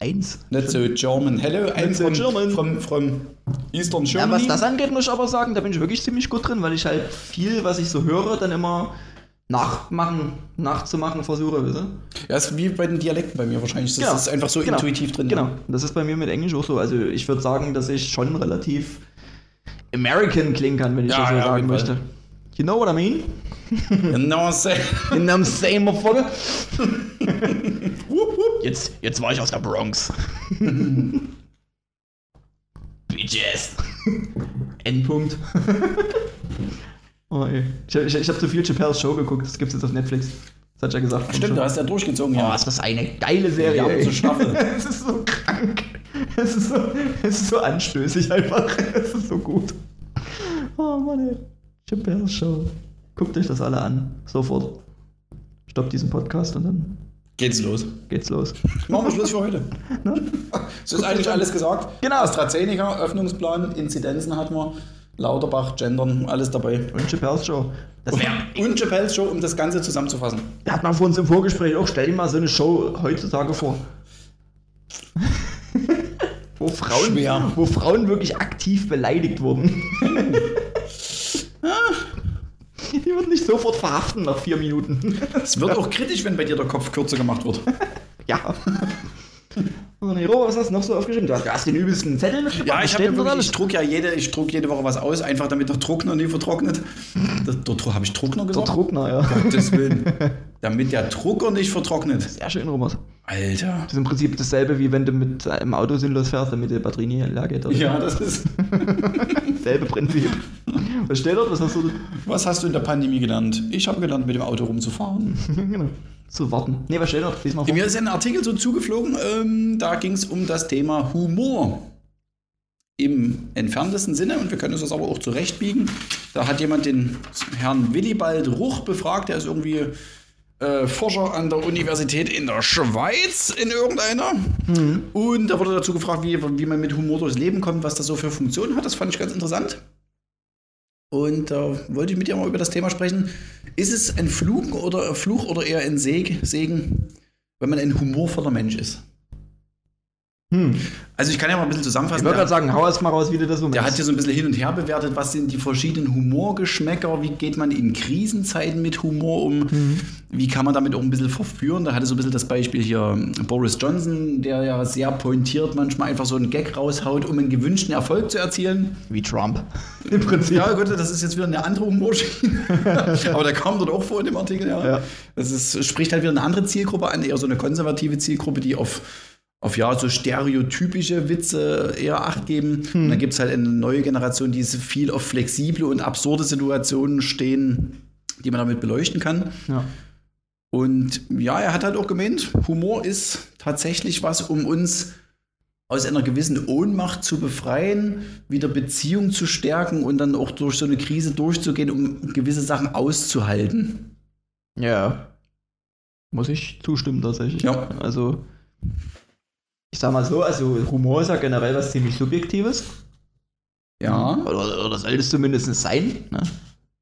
eins. Nicht so German. Hello, I'm so from, German. from, from Eastern Ja, Germany. was das angeht, muss ich aber sagen, da bin ich wirklich ziemlich gut drin, weil ich halt viel, was ich so höre, dann immer nachmachen, nachzumachen versuche, weißt du? Ja, ist wie bei den Dialekten bei mir wahrscheinlich. Das Genau. ist einfach so Genau. intuitiv drin. Genau, das ist bei mir mit Englisch auch so. Also ich würde sagen, dass ich schon relativ American klingen kann, wenn ich Ja, das so ja, sagen möchte. Fall. You know what I mean? Genau, say. In them same motherfucker. (laughs) jetzt, jetzt war ich aus der Bronx. (laughs) Bitches. Endpunkt. (laughs) oh, ey. Ich, ich, ich habe zu viel Chappelle's Show geguckt, das gibt's jetzt auf Netflix. Das hat ja gesagt. Stimmt, du hast ja durchgezogen, Oh, ja. ist das eine geile Serie. Ja, so Staffel. es ist so krank. Es ist so, es ist so anstößig einfach. Es ist so gut. Oh Mann, ey. Chappelle's Show. Guckt euch das alle an. Sofort. Stoppt diesen Podcast und dann Geht's los. geht's los. Machen wir Schluss für heute. (laughs) Ne? Es ist eigentlich alles gesagt. Genau. AstraZeneca, Öffnungsplan, Inzidenzen hatten wir. Lauterbach, Gendern, alles dabei. Und Chappelle's Show. Das wär, Und Chappelle's Show, um das Ganze zusammenzufassen. hat man vor uns im Vorgespräch auch. Stell dir mal so eine Show heutzutage vor. (laughs) wo, Frauen, Schwer. wo Frauen wirklich aktiv beleidigt wurden. (laughs) (laughs) Die würden nicht sofort verhaften nach vier Minuten. (laughs) Es wird auch kritisch, wenn bei dir der Kopf kürzer gemacht wird. ja. (laughs) Oh Robert, was hast du noch so aufgeschrieben? Du hast, du hast den übelsten Zettel mitgebracht. Ja, ich, ja wirklich, ich druck ja jede, ich druck jede Woche was aus, einfach damit der Trockner nie vertrocknet. Der, der, habe ich Trockner Der gesagt? Druckner, ja. Gottes Willen. Damit der Drucker nicht vertrocknet. Sehr schön, Robert. Alter. Das ist im Prinzip dasselbe, wie wenn du mit einem Auto sinnlos fährst, damit die Batterie nie leer geht. oder? Ja, das ist. (laughs) Selbe Prinzip. Was steht dort? Was hast du? Was hast du in der Pandemie gelernt? Ich habe gelernt, mit dem Auto rumzufahren. (laughs) genau. Zu warten. Nee, was steht dort? Lies mal vor. Mir ist ein Artikel so zugeflogen, ähm, da ging es um das Thema Humor. Im entferntesten Sinne, und wir können uns das aber auch zurechtbiegen. Da hat jemand den Herrn Willibald Ruch befragt, der ist irgendwie äh, Forscher an der Universität in der Schweiz, in irgendeiner. Und da wurde dazu gefragt, wie, wie man mit Humor durchs Leben kommt, was das so für Funktionen hat. Das fand ich ganz interessant. Und da wollte ich mit dir mal über das Thema sprechen. Ist es ein Fluch oder, Fluch oder eher ein Seg, Segen, wenn man ein humorvoller Mensch ist? Hm. Also ich kann ja mal ein bisschen Ich zusammenfassen. wollte Der, gerade sagen, hau erst mal raus, wie du das so der hat hier so ein bisschen hin und her bewertet, was sind die verschiedenen Humorgeschmäcker, wie geht man in Krisenzeiten mit Humor um, wie kann man damit auch ein bisschen verführen. Da hatte so ein bisschen das Beispiel hier Boris Johnson, der ja sehr pointiert manchmal einfach so einen Gag raushaut, um einen gewünschten Erfolg zu erzielen. Wie Trump. (laughs) Im Prinzip. Ja, gut, das ist jetzt wieder eine andere Humorschiene. (laughs) Aber der kam dort auch vor in dem Artikel, ja. Ja. Das ist, spricht halt wieder eine andere Zielgruppe an, eher so eine konservative Zielgruppe, die auf, auf ja, so stereotypische Witze eher Acht geben. Und dann gibt es halt eine neue Generation, die viel auf flexible und absurde Situationen stehen, die man damit beleuchten kann. Ja. Und ja, er hat halt auch gemeint, Humor ist tatsächlich was, um uns aus einer gewissen Ohnmacht zu befreien, wieder Beziehung zu stärken und dann auch durch so eine Krise durchzugehen, um gewisse Sachen auszuhalten. Ja. Muss ich zustimmen tatsächlich. Ja. Also, ich sag mal so, also Humor ist ja generell was ziemlich Subjektives. Ja. Oder, oder soll es zumindest sein. Ne?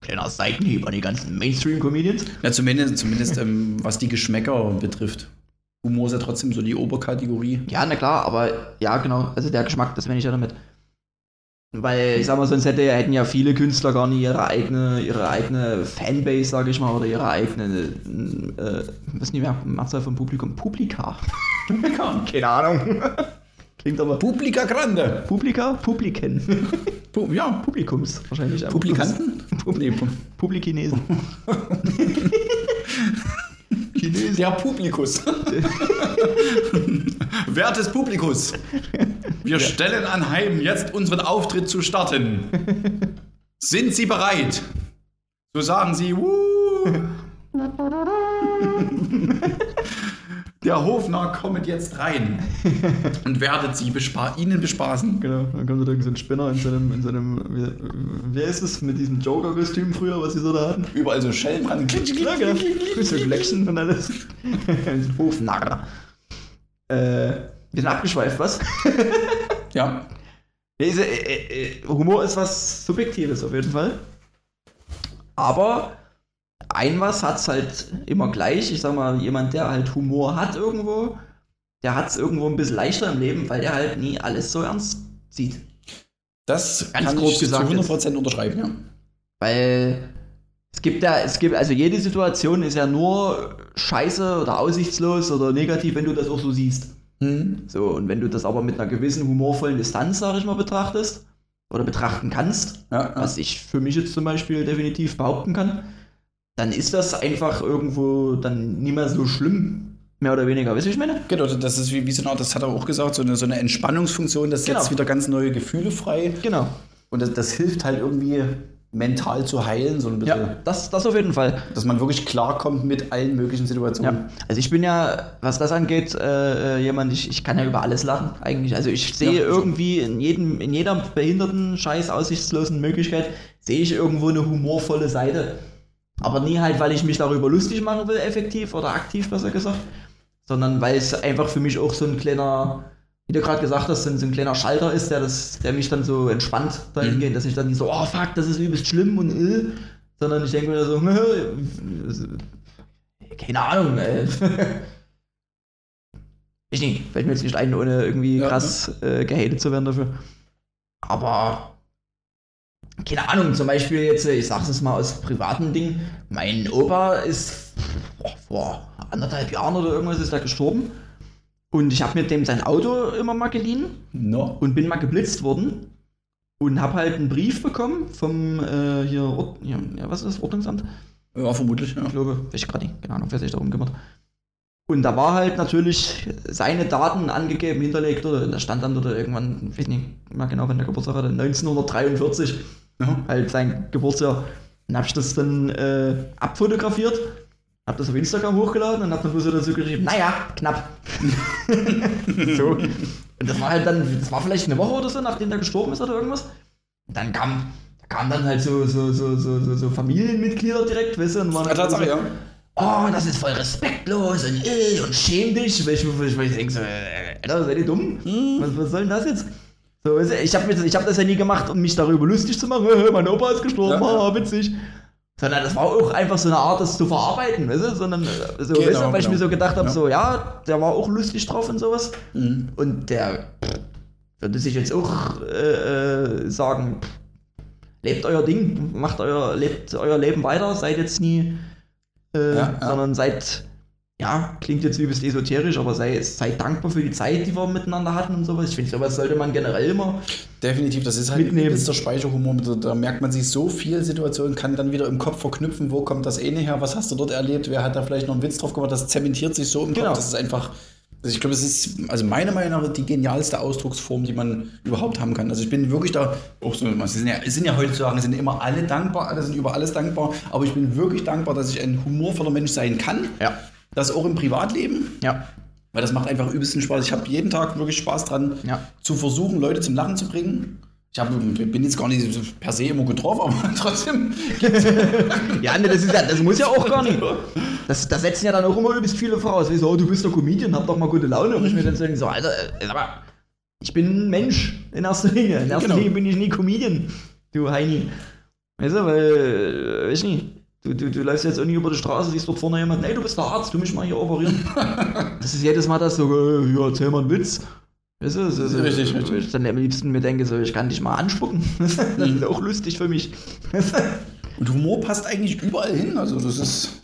Kleiner Seitenhieb an die ganzen Mainstream-Comedians. ja zumindest, zumindest ähm, was die Geschmäcker betrifft. Humor ist ja trotzdem so die Oberkategorie. Ja, na klar, aber ja, genau. Also der Geschmack, das meine ich ja damit. Weil, ich sag mal, sonst hätte, hätten ja viele Künstler gar nicht ihre eigene, ihre eigene Fanbase, sage ich mal, oder ihre eigene, äh, was nicht mehr, Mehrzahl von Publikum, Publika. Publika? (laughs) Keine Ahnung. Klingt aber Publica Grande. Publika? Publiken. Pu ja, Publikums wahrscheinlich. Publikanten? Nee, Pu- Publikinesen. (laughs) Chinesen. Der Publikus. (laughs) Wertes Publikus. Wir stellen anheim, jetzt unseren Auftritt zu starten. (laughs) Sind Sie bereit? So sagen Sie. (laughs) Der Hofner kommt jetzt rein (laughs) und werdet Sie bespa Ihnen bespaßen. Genau, dann kommt da irgend so ein Spinner in seinem, in seinem, wie, wer ist es, mit diesem Joker-Kostüm früher, was sie so da hatten? Überall so Schellen dran. Ja, genau. So Glöckchen und alles. Ein Hofnarr. Äh, wir sind abgeschweift, was? (laughs) Ja, äh, äh, Humor ist was Subjektives auf jeden Fall. Aber ein was hat es halt immer gleich. Ich sag mal, jemand, der halt Humor hat irgendwo, der hat es irgendwo ein bisschen leichter im Leben, weil der halt nie alles so ernst sieht. das Ganz kann grob ich gesagt zu 100% unterschreiben. Ja. Weil es gibt ja, es gibt, also jede Situation ist ja nur scheiße oder aussichtslos oder negativ, wenn du das auch so siehst. Hm. So, und wenn du das aber mit einer gewissen humorvollen Distanz, sag ich mal, betrachtest oder betrachten kannst, Ja, ja. was ich für mich jetzt zum Beispiel definitiv behaupten kann, dann ist das einfach irgendwo dann nicht mehr so schlimm, mehr oder weniger. Weißt du, wie ich meine? Genau, das ist wie, wie so eine Art, das hat er auch gesagt, so eine, so eine Entspannungsfunktion, das setzt Genau. wieder ganz neue Gefühle frei. Genau. Und das, das hilft halt irgendwie mental zu heilen, so ein bisschen. Ja, das, das auf jeden Fall. Dass man wirklich klarkommt mit allen möglichen Situationen. Ja, also ich bin ja, was das angeht, äh, äh, jemand, ich, ich kann ja über alles lachen eigentlich. Also ich sehe Ja, irgendwie in jedem, in jeder behinderten, scheiß aussichtslosen Möglichkeit, sehe ich irgendwo eine humorvolle Seite. Aber nie halt, weil ich mich darüber lustig machen will, effektiv oder aktiv, besser gesagt. Sondern weil es einfach für mich auch so ein kleiner, wie du gerade gesagt hast, so ein, so ein kleiner Schalter ist, der, das, der mich dann so entspannt dahingehend, dass ich dann nicht so, oh fuck, das ist übelst schlimm und äh, sondern ich denke mir so, (laughs) keine Ahnung, ey. (laughs) Ich nicht, fällt mir jetzt nicht ein, ohne irgendwie Ja, krass äh, gehatet zu werden dafür. Aber keine Ahnung, zum Beispiel jetzt, äh, ich sag's jetzt mal aus privaten Dingen, mein Opa ist boah, vor anderthalb Jahren oder irgendwas ist er gestorben. Und ich habe mit dem sein Auto immer mal geliehen No. und bin mal geblitzt worden und habe halt einen Brief bekommen vom äh, hier, Ord ja, was ist das, Ordnungsamt? Ja, vermutlich, ja. Ich glaube, weiß ich gerade nicht, keine Ahnung, wer sich darum kümmert. Und da war halt natürlich seine Daten angegeben, hinterlegt, oder da stand dann dort irgendwann, ich weiß nicht mehr genau, wann der Geburtstag hatte, 1943, ja. halt sein Geburtsjahr. Dann hab ich das dann äh, abfotografiert, hab das auf Instagram hochgeladen und hab dann bloß so dazu geschrieben, naja, knapp. (laughs) so. Und das war halt dann, das war vielleicht eine Woche oder so, nachdem der gestorben ist oder irgendwas. Und dann kam, da kamen dann halt so, so, so, so, so, Familienmitglieder direkt, weißt du, und waren Ja, Tatsache, so, ja. oh, das ist voll respektlos und, äh, und schäm dich. Weil ich, weil ich, denke so, äh, Alter, seid ihr dumm? Hm. Was, was soll denn das jetzt? So, weißt du, ich habe hab das ja nie gemacht, um mich darüber lustig zu machen. "Äh, (laughs) Mein Opa ist gestorben, ja. haha, witzig. Sondern das war auch einfach so eine Art, das zu verarbeiten, weißt du? Sondern äh, so, Genau, weißt du, weil ich genau. mir so gedacht habe, Ja. so, ja, der war auch lustig drauf und sowas. Mhm. Und der würde sich jetzt auch äh, äh, sagen, lebt euer Ding, macht euer, lebt euer Leben weiter, seid jetzt nie, äh, Ja, ja. sondern seid, ja, klingt jetzt übelst esoterisch, aber sei, seid dankbar für die Zeit, die wir miteinander hatten und sowas. Ich finde, sowas sollte man generell immer. Definitiv, das ist halt Mitnehmen. übelster Speicherhumor. Da- merkt man sich so viel Situationen, kann dann wieder im Kopf verknüpfen, wo kommt das eine her, was hast du dort erlebt, wer hat da vielleicht noch einen Witz drauf gemacht, das zementiert sich so im Genau. Kopf, das ist einfach, also ich glaube, es ist, also meiner Meinung nach die genialste Ausdrucksform, die man überhaupt haben kann. Also ich bin wirklich da, auch so, es sind ja, sind ja heutzutage, sind immer alle dankbar, alle sind über alles dankbar, aber ich bin wirklich dankbar, dass ich ein humorvoller Mensch sein kann, Ja. Das auch im Privatleben, Ja. weil das macht einfach übelsten Spaß. Ich habe jeden Tag wirklich Spaß dran, Ja. zu versuchen, Leute zum Lachen zu bringen. Ich hab, bin jetzt gar nicht per se immer drauf, (laughs) aber trotzdem. (laughs) Ja, ne, das, ist ja, das muss ja auch gar nicht. (laughs) Das, das setzen ja dann auch immer übelst viele voraus. Wie so, oh, du bist doch Comedian, hab doch mal gute Laune. Und ich mir dann so denke, so, Alter, äh, aber ich bin ein Mensch in erster Linie. In erster Genau. Linie bin ich nie Comedian, du Heini. Weißt du, weil, äh, weiß nicht, du, du, du läufst jetzt irgendwie über die Straße, siehst dort vorne jemanden, ey, du bist der Arzt, du mich mal hier operieren. (laughs) das ist jedes Mal das so, äh, ja, erzähl mal einen Witz. Weißt du, das ist, Richtig, wo richtig. ich dann am liebsten mir denke, so, ich kann dich mal anspucken. (laughs) das ist auch lustig für mich. Und Humor passt eigentlich überall hin. Also das ist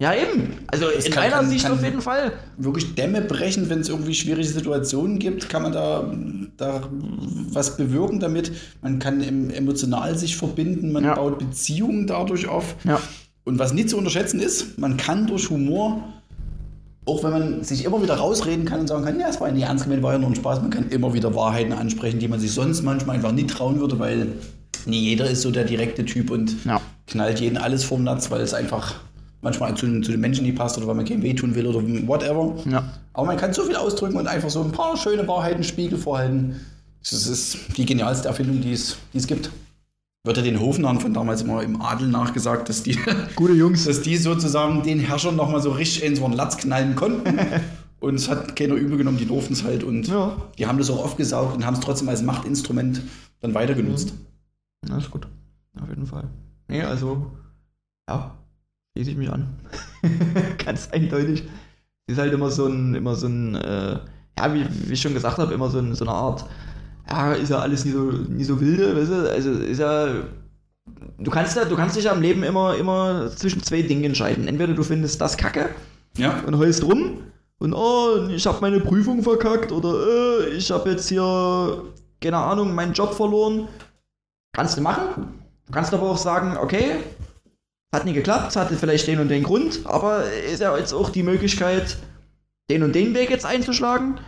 Ja, eben. Also in kann- meiner kann- Sicht kann- auf jeden Fall. wirklich Dämme brechen, wenn es irgendwie schwierige Situationen gibt, kann man da, da was bewirken damit. Man kann em- emotional sich verbinden, man Ja. baut Beziehungen dadurch auf. Ja. Und was nicht zu unterschätzen ist, man kann durch Humor, auch wenn man sich immer wieder rausreden kann und sagen kann, ja, es war nicht ernst gemeint, war ja nur ein Spaß, man kann immer wieder Wahrheiten ansprechen, die man sich sonst manchmal einfach nicht trauen würde, weil nie jeder ist so der direkte Typ und Ja. knallt jeden alles vom Natz, weil es einfach manchmal zu, zu den Menschen nicht passt oder weil man keinem wehtun will oder whatever. Ja. Aber man kann so viel ausdrücken und einfach so ein paar schöne Wahrheiten Spiegel vorhalten. Das ist die genialste Erfindung, die es, die es gibt. Wird ja den Hofnarren von damals immer im Adel nachgesagt, dass die, (laughs) Gute Jungs. dass die sozusagen den Herrschern nochmal so richtig in so einen Latz knallen konnten. (laughs) und es hat keiner übel genommen, die durften es halt. Und Ja. die haben das auch aufgesaugt und haben es trotzdem als Machtinstrument dann weiter genutzt. Na, ist gut. Auf jeden Fall. Nee, also, ja, schließe ich mich an. (laughs) Ganz eindeutig. Ist halt immer so ein, immer so ein, äh, ja, wie, wie ich schon gesagt habe, immer so, ein, so eine Art, ja, ist ja alles nie so, nie so wilde, weißt du? Also ist ja. Du kannst ja, du kannst dich ja im Leben immer, immer zwischen zwei Dingen entscheiden. Entweder du findest das Kacke Ja. und heulst rum und oh, ich habe meine Prüfung verkackt oder äh, ich habe jetzt hier, keine Ahnung, meinen Job verloren. Kannst du machen. Du kannst aber auch sagen, okay, hat nicht geklappt, hatte vielleicht den und den Grund, aber ist ja jetzt auch die Möglichkeit, den und den Weg jetzt einzuschlagen.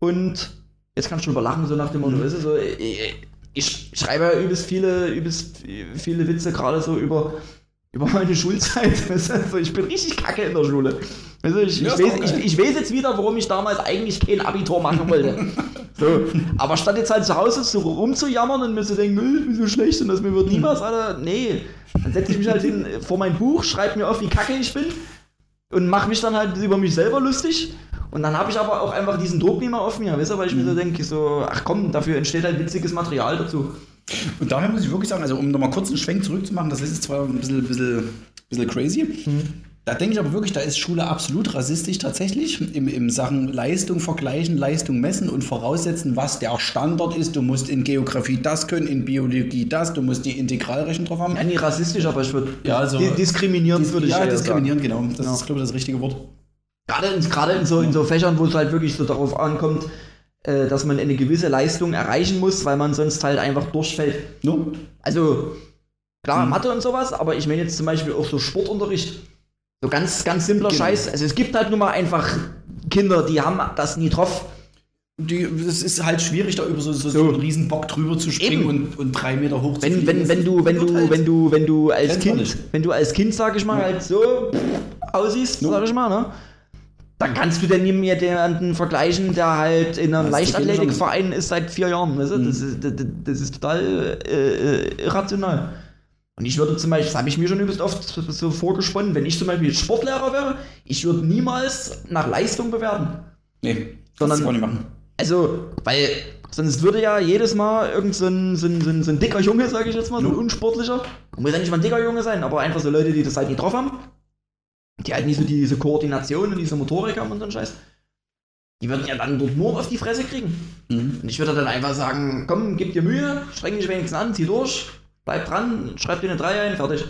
Und jetzt kannst du schon überlachen, so nach dem Motto, weißt du, so, ich, ich schreibe ja übelst viele, übelst viele Witze gerade so über, über meine Schulzeit. (laughs) Weißt du, so, ich bin richtig kacke in der Schule. Also ich, Ja, ich, weiß, ich, ich weiß jetzt wieder, warum ich damals eigentlich kein Abitur machen wollte. (laughs) so. Aber statt jetzt halt zu Hause so rumzujammern und mir zu denken, "Äh, ich bin so schlecht und das mir wird niemals, Alter, nee. Dann setze ich mich halt hin vor mein Buch, schreibe mir auf, wie kacke ich bin und mache mich dann halt über mich selber lustig. Und dann habe ich aber auch einfach diesen Druck nicht mehr auf mir, weißt du, weil ich mir so denke, so, ach komm, dafür entsteht halt witziges Material dazu. Und daher muss ich wirklich sagen, also um nochmal kurz einen Schwenk zurückzumachen, das ist jetzt zwar ein bisschen, bisschen, bisschen crazy. Da denke ich aber wirklich, da ist Schule absolut rassistisch tatsächlich. Im, Im Sachen Leistung vergleichen, Leistung messen und voraussetzen, was der Standard ist. Du musst in Geografie das können, in Biologie das, du musst die Integralrechnung drauf haben. Ja, nicht rassistisch, aber ich würde Ja, also- di diskriminierend Dis- würde ich ja, diskriminieren, genau. Das Ja. ist, glaube ich, das richtige Wort. Gerade in, gerade in, so, in so Fächern, wo es halt wirklich so darauf ankommt, äh, dass man eine gewisse Leistung erreichen muss, weil man sonst halt einfach durchfällt. No? Also, klar, Mhm. Mathe und sowas, aber ich meine jetzt zum Beispiel auch so Sportunterricht. So ganz, ganz simpler Genau. Scheiß. Also es gibt halt nun mal einfach Kinder, die haben das nie drauf. Die, es ist halt schwierig, da über so, so, so einen riesen Bock drüber zu springen und, und drei Meter hoch zu Wenn, fliegen. wenn, wenn du, wenn du, halt- wenn du, wenn du als Kind, wenn du als Kind, sag ich mal, halt so aussiehst, No. sag ich mal, ne? Dann kannst du denn nie mehr jemanden vergleichen, der halt in einem Leichtathletikverein ist seit vier Jahren. Weißt du? Mhm. das, ist, das, das ist total äh, irrational. Und ich würde zum Beispiel, das habe ich mir schon übelst oft so- vorgesponnen, wenn ich zum Beispiel Sportlehrer wäre, ich würde niemals nach Leistung bewerten. Nee, Sondern- das kann ich nicht machen. Also, weil sonst würde ja jedes Mal irgend so ein, so ein, so ein, so ein dicker Junge, sage ich jetzt mal, so ein unsportlicher, muss ja nicht mal ein dicker Junge sein, aber einfach so Leute, die das halt nicht drauf haben, die halt nicht so diese Koordination und diese Motorik haben und so ein Scheiß, die würden ja dann dort nur auf die Fresse kriegen. Mhm. Und ich würde dann einfach sagen, komm, gib dir Mühe, streng dich wenigstens an, zieh durch, bleib dran, schreib dir eine 3 ein, fertig.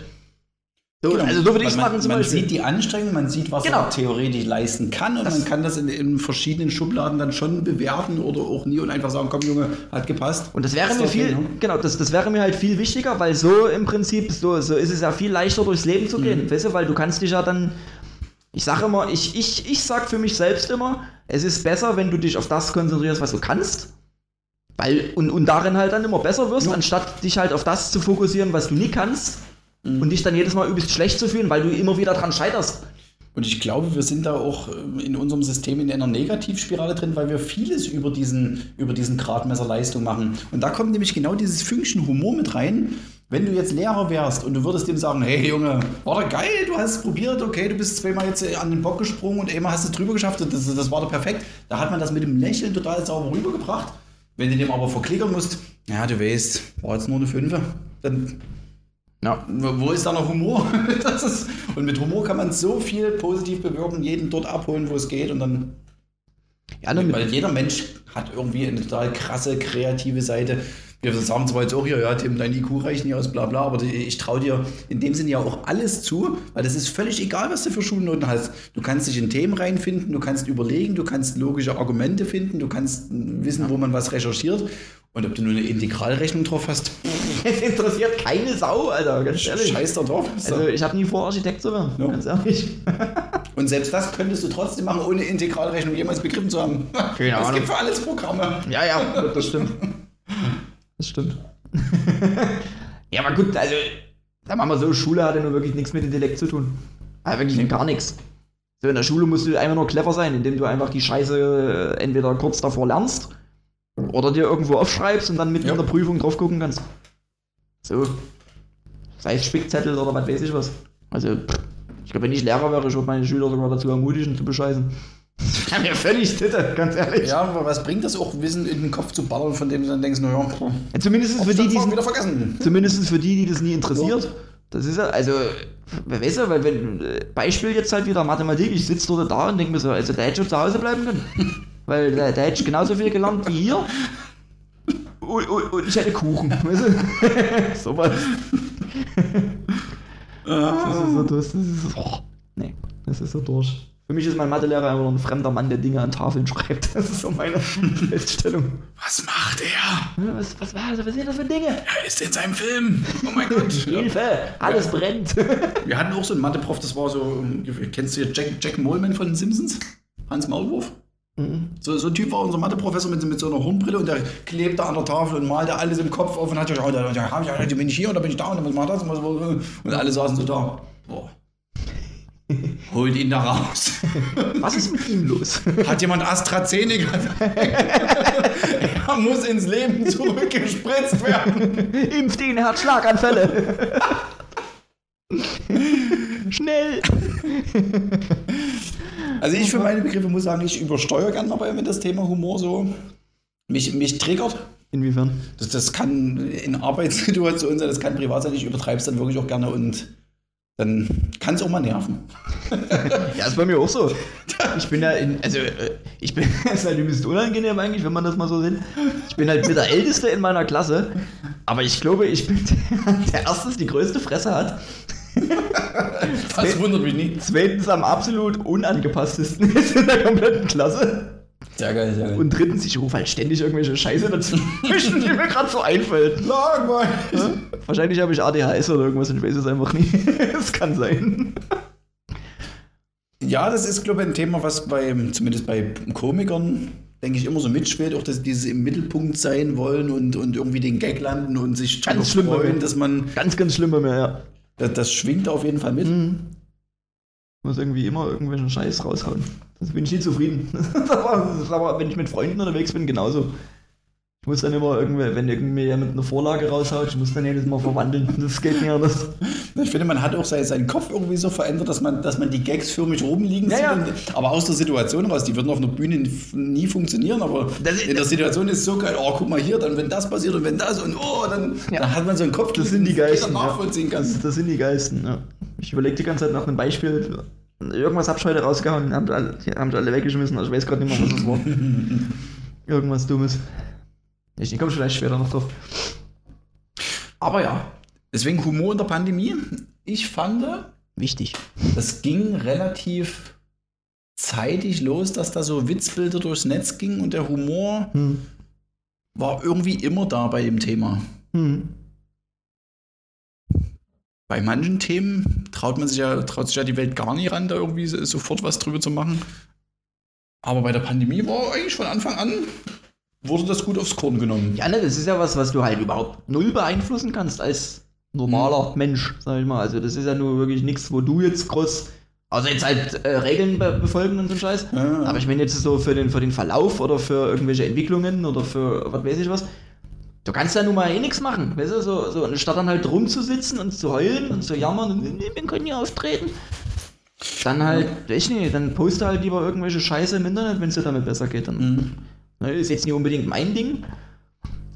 So, Genau. Also so würde ich es machen zum man Beispiel. sieht die Anstrengung, man sieht, was Genau. er theoretisch leisten kann und Das- man kann das in, in verschiedenen Schubladen dann schon bewerten oder auch nie und einfach sagen, komm Junge, hat gepasst. Und das wäre Ist mir viel, ne? genau, das, das wäre mir halt viel wichtiger, weil so im Prinzip, so, so ist es ja viel leichter durchs Leben zu Mhm. gehen, weißt du, weil du kannst dich ja dann, ich sage immer, ich, ich, ich sag für mich selbst immer, es ist besser, wenn du dich auf das konzentrierst, was du kannst, weil, und, und darin halt dann immer besser wirst, Ja. anstatt dich halt auf das zu fokussieren, was du nie kannst Mhm. und dich dann jedes Mal übelst schlecht zu fühlen, weil du immer wieder dran scheiterst. Und ich glaube, wir sind da auch ähm, in unserem System in einer Negativspirale drin, weil wir vieles über diesen, über diesen Gradmesser Leistung machen. Und da kommt nämlich genau dieses Fünkchen Humor mit rein. Wenn du jetzt Lehrer wärst und du würdest dem sagen, hey Junge, war doch geil, du hast es probiert, okay, du bist zweimal jetzt äh, an den Bock gesprungen und einmal hast du es drüber geschafft, das, das war doch perfekt. Da hat man das mit dem Lächeln total sauber rübergebracht. Wenn du dem aber verklickern musst, ja, du weißt, war jetzt nur eine Fünfe, dann Ja. wo ist da noch Humor? (laughs) Ist, und mit Humor kann man so viel positiv bewirken, jeden dort abholen, wo es geht. Und dann, Ja, ne, weil jeder Mensch hat irgendwie eine total krasse, kreative Seite. Wir sagen zwar jetzt auch hier, ja, Tim, dein IQ reicht nicht aus, bla bla, aber ich traue dir in dem Sinne ja auch alles zu, weil das ist völlig egal, was du für Schulnoten hast. Du kannst dich in Themen reinfinden, du kannst überlegen, du kannst logische Argumente finden, du kannst wissen, wo man was recherchiert. Und ob du nur eine Integralrechnung drauf hast, (laughs) es interessiert keine Sau, Alter, ganz ehrlich. scheiß da drauf. Also ich habe nie vor, Architekt zu werden, Ja. ganz ehrlich. (laughs) Und selbst das könntest du trotzdem machen, ohne Integralrechnung jemals begriffen zu haben. Keine (laughs) es Ahnung. gibt für alles Programme. Ja, ja, das stimmt. Das stimmt. ja, aber gut, also, sagen wir mal so, Schule hatte nur wirklich nichts mit Intellekt zu tun. Also wirklich gar nichts. So, in der Schule musst du einfach nur clever sein, indem du einfach die Scheiße äh, entweder kurz davor lernst oder dir irgendwo aufschreibst und dann mitten Ja. in der Prüfung drauf gucken kannst. So. Sei es Spickzettel oder was weiß ich was. Also, ich glaube, wenn ich Lehrer wäre, ich würde meine Schüler sogar dazu ermutigen, zu bescheißen. Das (laughs) kann mir völlig titte, ganz ehrlich. Ja, aber was bringt das auch, Wissen in den Kopf zu ballern, von dem du dann denkst, naja, Ja, zumindest für die, die wieder vergessen. Zumindest für die, die das nie interessiert. Das ist ja, also, weißt du, weil wenn, äh, Beispiel jetzt halt wieder Mathematik, ich sitze dort da und denke mir so, also der hätte schon zu Hause bleiben können. (laughs) weil der, der hätte genauso viel gelernt wie hier. Und, und, und ich hätte Kuchen, du? (laughs) Sowas. Das ist so, das ist, oh, nee, das ist so durch. Für mich ist mein Mathelehrer einfach nur ein fremder Mann, der Dinge an Tafeln schreibt. Das ist so meine Feststellung. Was macht er? Was, was, was, was sind das für Dinge? Er ist in seinem Film. Oh mein Gott. (laughs) Hilfe, alles brennt. (laughs) Wir hatten auch so einen Matheprof, das war so, kennst du Jack, Jack Moleman von den Simpsons? Hans Maulwurf? Mhm. So, so ein Typ war unser Matheprofessor mit, mit so einer Hornbrille und der klebte an der Tafel und malte alles im Kopf auf und hat gesagt, oh, ich, bin ich hier und da bin ich da und dann macht das und, was- und alle saßen so da. Boah. (laughs) Holt ihn da raus. Was ist mit ihm los? Hat jemand AstraZeneca? er muss ins Leben zurückgespritzt werden. Impft ihn, er hat Schlaganfälle. (laughs) Schnell. Also ich für meine Begriffe muss sagen, ich übersteuere gerne mal mir das Thema Humor so. Mich, mich triggert. Inwiefern? Das, das kann in Arbeitssituationen sein, das kann privat sein. Ich übertreibe es dann wirklich auch gerne und dann kann es auch mal nerven. (laughs) Ja, ist bei mir auch so. Ich bin ja in, also äh, ich bin, (laughs) es ist halt übelst unangenehm eigentlich, wenn man das mal so sieht. Ich bin halt mit der Älteste in meiner Klasse, aber ich glaube, ich bin (laughs) der, der erstens die größte Fresse hat, Das wundert mich nie. zweitens am absolut unangepasstesten (laughs) ist in der kompletten Klasse Sehr geil, sehr geil. und drittens, ich rufe halt ständig irgendwelche Scheiße dazwischen, die mir gerade so einfällt. Langweilig. Ja? Wahrscheinlich habe ich ADHS oder irgendwas, ich weiß es einfach nicht. (laughs) Es kann sein. Ja, das ist, glaube ich, ein Thema, was bei, zumindest bei Komikern, denke ich, immer so mitschwelt, auch dass diese im Mittelpunkt sein wollen und, und irgendwie den Gag landen und sich Ganz schlimm freuen, dass man, Ganz, ganz schlimm bei mir, ja. Das, das schwingt auf jeden Fall mit. Mhm. Muss irgendwie immer irgendwelchen Scheiß raushauen. Das bin ich nie zufrieden. (laughs) Das aber, wenn ich mit Freunden unterwegs bin, genauso. Ich muss dann immer irgendwie, wenn irgendwie jemand eine Vorlage raushaut, ich muss dann jedes Mal verwandeln. (laughs) Das geht nicht anders. Ich finde, man hat auch seinen, Kopf irgendwie so verändert, dass man, dass man die Gags förmlich rumliegen Ja, ja. Und, aber aus der Situation raus, die würden auf einer Bühne nie funktionieren, aber Das in der Situation ist so geil, oh, guck mal hier, dann wenn das passiert und wenn das und oh, dann, Ja. dann hat man so einen Kopf, Das sind die Geisten. Nachvollziehen kann. Das, das sind die Geisten, ja. Ich überlege die ganze Zeit nach einem Beispiel. Irgendwas hab ich heute rausgehauen, haben alle, haben alle weggeschmissen, also ich weiß gerade nicht mehr, was das war. (laughs) Irgendwas Dummes. Ich komme vielleicht später noch drauf. Aber ja, Deswegen Humor in der Pandemie. Ich fand, wichtig. das ging relativ zeitig los, dass da so Witzbilder durchs Netz gingen und der Humor Hm. war irgendwie immer da bei dem Thema. Hm. Bei manchen Themen traut man sich ja, traut sich ja die Welt gar nicht ran, da irgendwie so- sofort was drüber zu machen. Aber bei der Pandemie war eigentlich von Anfang an, wurde das gut aufs Korn genommen. Ja, ne, das ist ja was, was du halt überhaupt null beeinflussen kannst als normaler Mensch, sag ich mal. Also das ist ja nur wirklich nichts, wo du jetzt groß, außer jetzt halt äh, Regeln be befolgen und so ein Scheiß. Ja. Aber ich meine jetzt so für den, für den Verlauf oder für irgendwelche Entwicklungen oder für was weiß ich was. Du kannst ja nun mal eh nichts machen, weißt du, so, so anstatt dann halt rumzusitzen und zu heulen und zu jammern und wir können hier auftreten. Dann halt, ich nicht, dann poste halt lieber irgendwelche Scheiße im Internet, wenn es dir damit besser geht. Dann Mhm. Ne, ist jetzt nicht unbedingt mein Ding.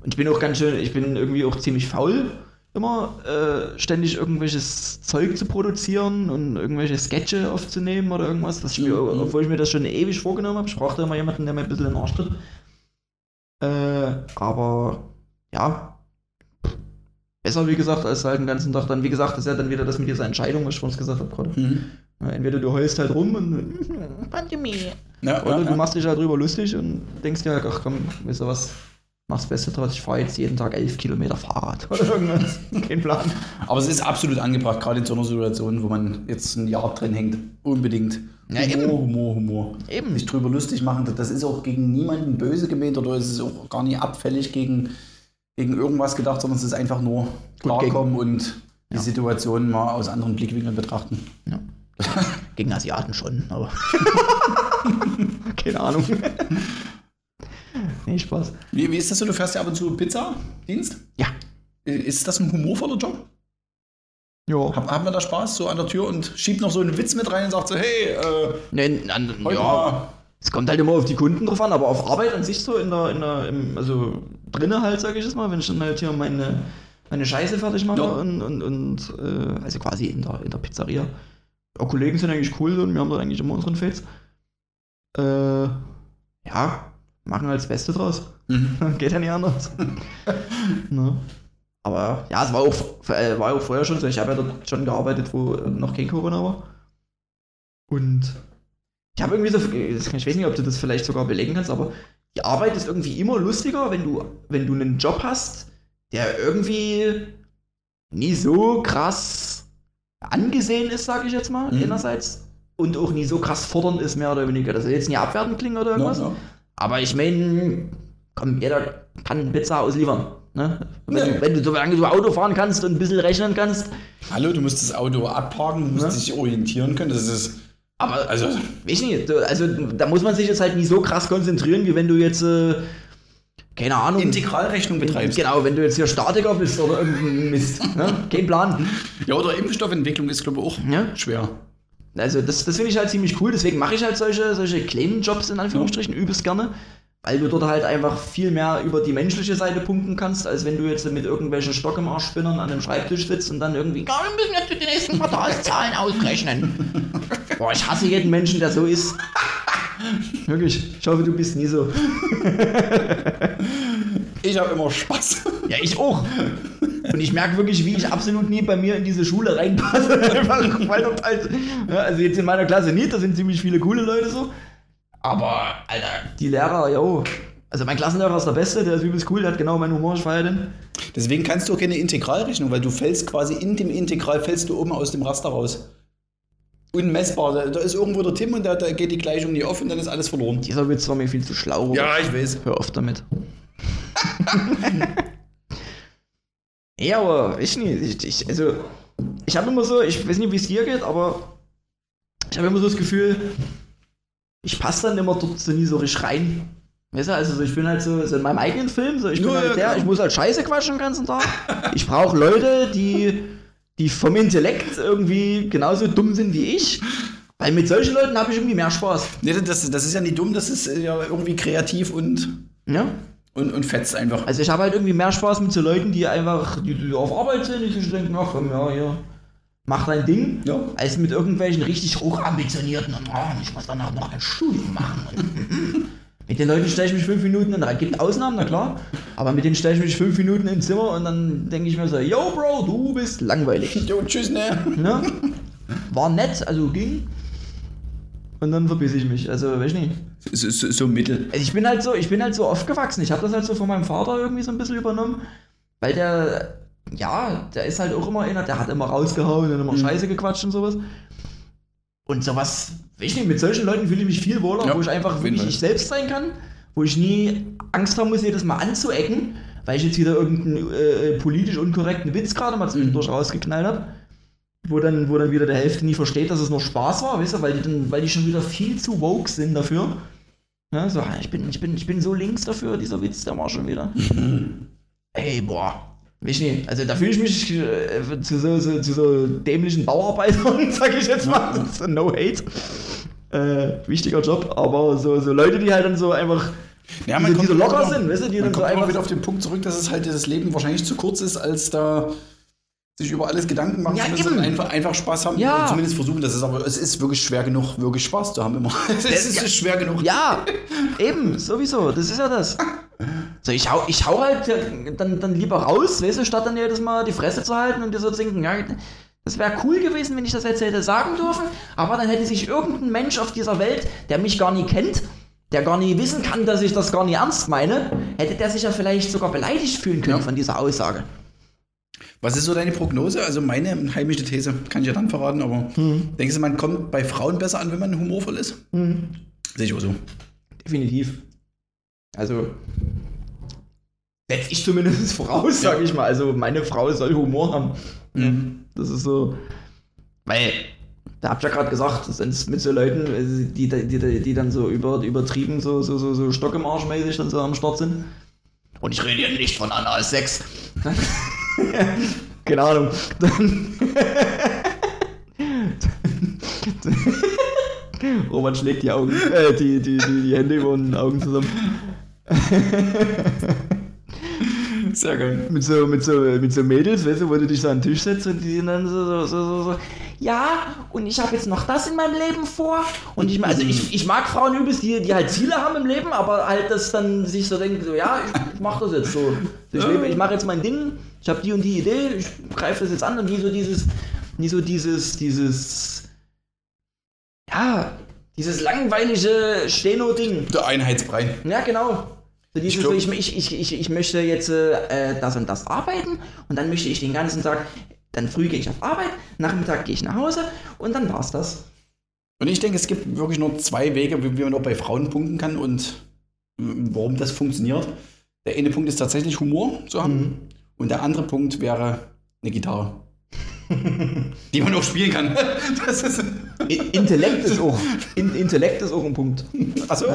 Und ich bin auch ganz schön, ich bin irgendwie auch ziemlich faul, immer äh, ständig irgendwelches Zeug zu produzieren und irgendwelche Sketche aufzunehmen oder irgendwas. Das ich mir, Mhm. obwohl ich mir das schon ewig vorgenommen habe. Ich brauchte immer jemanden, der mir ein bisschen in den Arsch tritt. Äh, aber ja. Besser, wie gesagt, als halt den ganzen Tag dann, wie gesagt, das ist ja dann wieder das mit dieser Entscheidung, was ich vorhin gesagt habe gerade. Mhm. Entweder du heulst halt rum und (laughs) Pandemie. Ja, Oder ja, du ja. machst dich halt drüber lustig und denkst dir, ach komm, weißt du was, mach's das Beste draus, ich fahre jetzt jeden Tag elf Kilometer Fahrrad (laughs) oder irgendwas. Kein Plan. Aber es ist absolut angebracht, gerade in so einer Situation, wo man jetzt ein Jahr drin hängt. Unbedingt. Ja, Humor, eben. Humor, Humor. Eben. Sich drüber lustig machen, das ist auch gegen niemanden böse gemeint oder es ist auch gar nicht abfällig gegen, gegen irgendwas gedacht, sondern es ist einfach nur klarkommen und die Ja. Situation mal aus anderen Blickwinkeln betrachten. Ja. (laughs) Gegen Asiaten schon, aber. (laughs) Keine Ahnung. nee, Spaß. Wie, wie ist das so? Du fährst ja ab und zu Pizza-Dienst? Ja. Ist das ein humorvoller Job? Ja. Hab, hat man da Spaß so an der Tür und schiebt noch so einen Witz mit rein und sagt so, hey, äh, Nee, an, ja. Es kommt halt immer auf die Kunden drauf an, aber auf Arbeit an sich so in der, in der im, also drinnen halt, sage ich jetzt mal, wenn ich dann halt hier meine, meine Scheiße fertig mache Ja. und, und, und äh, also quasi in der, in der Pizzeria. Auch Kollegen sind eigentlich cool und wir haben da eigentlich immer unseren Fates. Äh, ja, machen halt das Beste draus. Mhm. (laughs) Geht ja nicht anders. (laughs) ne? Aber ja, es war auch, äh, war auch vorher schon so. Ich habe ja dort schon gearbeitet, wo noch kein Corona war. Und ich habe irgendwie so, ich weiß nicht, ob du das vielleicht sogar belegen kannst, aber die Arbeit ist irgendwie immer lustiger, wenn du, wenn du einen Job hast, der irgendwie nie so krass angesehen ist, sage ich jetzt mal, Mhm. einerseits. Und auch nie so krass fordernd ist, mehr oder weniger. Das soll jetzt nicht abwertend klingen oder irgendwas. ja. Aber ich meine, komm, jeder kann Pizza ausliefern. Ne? Wenn, du, wenn du, solange du Auto fahren kannst und ein bisschen rechnen kannst. Hallo, du musst das Auto abparken, du musst Ne? dich orientieren können. Das ist. Aber, Also- weiß ich nicht. Also, da muss man sich jetzt halt nicht so krass konzentrieren, wie wenn du jetzt, äh, keine Ahnung. Integralrechnung betreibst. genau, wenn du jetzt hier Statiker bist oder irgendein Mist. Ne? Kein Plan. Ja, oder Impfstoffentwicklung ist, glaube ich, auch Ja. schwer. Also, das, das finde ich halt ziemlich cool. Deswegen mache ich halt solche, solche kleinen Jobs in Anführungsstrichen übelst gerne. Weil du dort halt einfach viel mehr über die menschliche Seite punkten kannst, als wenn du jetzt mit irgendwelchen Stock im Arschspinnern an einem Schreibtisch sitzt und dann irgendwie, ja, wir müssen jetzt die nächsten Quartalszahlen ausrechnen. (laughs) Boah, ich hasse jeden Menschen, der so ist. Wirklich. Ich hoffe, du bist nie so. Ich habe immer Spaß. Ja, ich auch. Und ich merke wirklich, wie ich absolut nie bei mir in diese Schule reinpasse. (laughs) Einfach, weil dort halt, ja, also jetzt in meiner Klasse nicht, da sind ziemlich viele coole Leute so. Aber, Alter, die Lehrer, jo. Also mein Klassenlehrer ist der Beste, der ist übelst cool, der hat genau meinen Humor, ich feier den. Deswegen kannst du auch keine Integralrechnung, weil du fällst quasi in dem Integral, fällst du oben aus dem Raster raus. Unmessbar. Da, da ist irgendwo der Tim und da, da geht die Gleichung nie auf und dann ist alles verloren. Dieser Witz war mir viel zu schlau. Ja, ich weiß. Hör auf damit. (laughs) ja, aber ich nicht. Ich, ich, also, ich habe immer so, ich weiß nicht, wie es dir geht, aber ich habe immer so das Gefühl, ich passe dann immer dort so nie so richtig rein. Weißt du, also so, ich bin halt so, so in meinem eigenen Film, so ich bin Ja, halt ja, der, ich muss halt Scheiße quatschen den ganzen Tag. Ich brauche Leute, die, die vom Intellekt irgendwie genauso dumm sind wie ich. Weil mit solchen Leuten habe ich irgendwie mehr Spaß. Nee, das, das ist ja nicht dumm, das ist äh, ja irgendwie kreativ und, Ja? und, und fetzt einfach. Also ich habe halt irgendwie mehr Spaß mit so Leuten, die einfach die, die auf Arbeit sind, die sich denken, ach komm, ja, hier, mach dein Ding, Ja. als mit irgendwelchen richtig hochambitionierten und oh, ich muss danach noch ein Studium machen. (laughs) Mit den Leuten stelle ich mich fünf Minuten und es gibt Ausnahmen, na klar, aber mit denen stelle ich mich fünf Minuten ins Zimmer und dann denke ich mir so, yo Bro, du bist langweilig. (laughs) Jo, tschüss, ne? Ne? War nett, also ging. Und dann verbiss ich mich. Also, weiß ich nicht. So, so, so mittel. Also ich bin halt so, ich bin halt so aufgewachsen. Ich habe das halt so von meinem Vater irgendwie so ein bisschen übernommen, weil der, ja, der ist halt auch immer einer, der hat immer rausgehauen und immer Mhm. Scheiße gequatscht und sowas. Und sowas, weiß ich nicht, mit solchen Leuten fühle ich mich viel wohler, Ja, wo ich einfach wirklich ich selbst sein kann, wo ich nie Angst haben muss, jedes Mal anzuecken, weil ich jetzt wieder irgendeinen äh, politisch unkorrekten Witz gerade mal Mhm. zwischendurch rausgeknallt habe. Wo dann, wo dann wieder der Hälfte nie versteht, dass es nur Spaß war, weißt du, weil die, dann, weil die schon wieder viel zu woke sind dafür. Ja, so, ah, ich bin, ich, bin, ich bin so links dafür, dieser Witz, der war schon wieder. Ey, boah. Weiß nicht. Also da fühle ich mich äh, zu, so, so, zu so dämlichen Bauarbeitern, (laughs) sag ich jetzt mal. So, no hate. Äh, wichtiger Job, aber so, so Leute, die halt dann so einfach Ja, die, so- die so locker wieder- sind, weißt du, die man dann so kommt immer einfach wieder auf den Punkt zurück, dass es halt das Leben wahrscheinlich zu kurz ist, als da sich über alles Gedanken machen Ja, zu müssen eben. und einfach, einfach Spaß haben. Ja. Oder zumindest versuchen, das ist aber, es ist wirklich schwer genug, wirklich Spaß zu haben immer. (laughs) es ist ja. schwer genug. Ja, eben, sowieso, das ist ja das. (laughs) So, ich hau, ich hau halt äh, dann, dann lieber raus, weißt du, statt dann jedes Mal die Fresse zu halten und dir so zu denken, ja, das wäre cool gewesen, wenn ich das jetzt hätte sagen dürfen, aber dann hätte sich irgendein Mensch auf dieser Welt, der mich gar nie kennt, der gar nie wissen kann, dass ich das gar nie ernst meine, hätte der sich ja vielleicht sogar beleidigt fühlen können Ja. von dieser Aussage. Was ist so deine Prognose? Also meine heimische These kann ich ja dann verraten, aber Hm. denkst du, man kommt bei Frauen besser an, wenn man humorvoll ist? Sehe ich auch so. Definitiv. Also, setze ich zumindest (laughs) voraus, sage ich mal. Also, meine Frau soll Humor haben. Mhm. Das ist so. Weil, da habt ihr ja gerade gesagt, das sind mit so Leuten, also die, die, die, die dann so über, übertrieben, so, so, so, so Stock im Arsch mäßig dann so am Start sind. Und ich rede hier nicht von Anal Sex. (laughs) Keine Ahnung. Dann. (laughs) Robert schlägt die Augen, äh, die, die, die, die Hände über den Augen zusammen. Sehr geil. mit so, mit so, mit so Mädels, weißt du, wo du dich so an den Tisch setzt und die sind dann so, so, so, so, ja, und ich habe jetzt noch das in meinem Leben vor. Und ich, also ich, ich mag Frauen übelst, die, die halt Ziele haben im Leben, aber halt das dann sich so denken, so, ja, ich, ich mach das jetzt so. so ich lebe, ich mache jetzt mein Ding, ich habe die und die Idee, ich greife das jetzt an und nie so dieses, nie so dieses, dieses, ja, dieses langweilige Steno-Ding. Der Einheitsbrei. Ja, genau. So dieses, Ich glaub- so, ich, ich, ich, ich, möchte jetzt äh, das und das arbeiten und dann möchte ich den ganzen Tag, dann früh gehe ich auf Arbeit, Nachmittag gehe ich nach Hause und dann war's das. Und ich denke, es gibt wirklich nur zwei Wege, wie wie man auch bei Frauen punkten kann und mm, warum das funktioniert. Der eine Punkt ist tatsächlich Humor zu haben Mhm. und der andere Punkt wäre eine Gitarre. (laughs) die man auch spielen kann. (laughs) Das ist. Intellekt ist auch, in, Intellekt ist auch ein Punkt. Achso.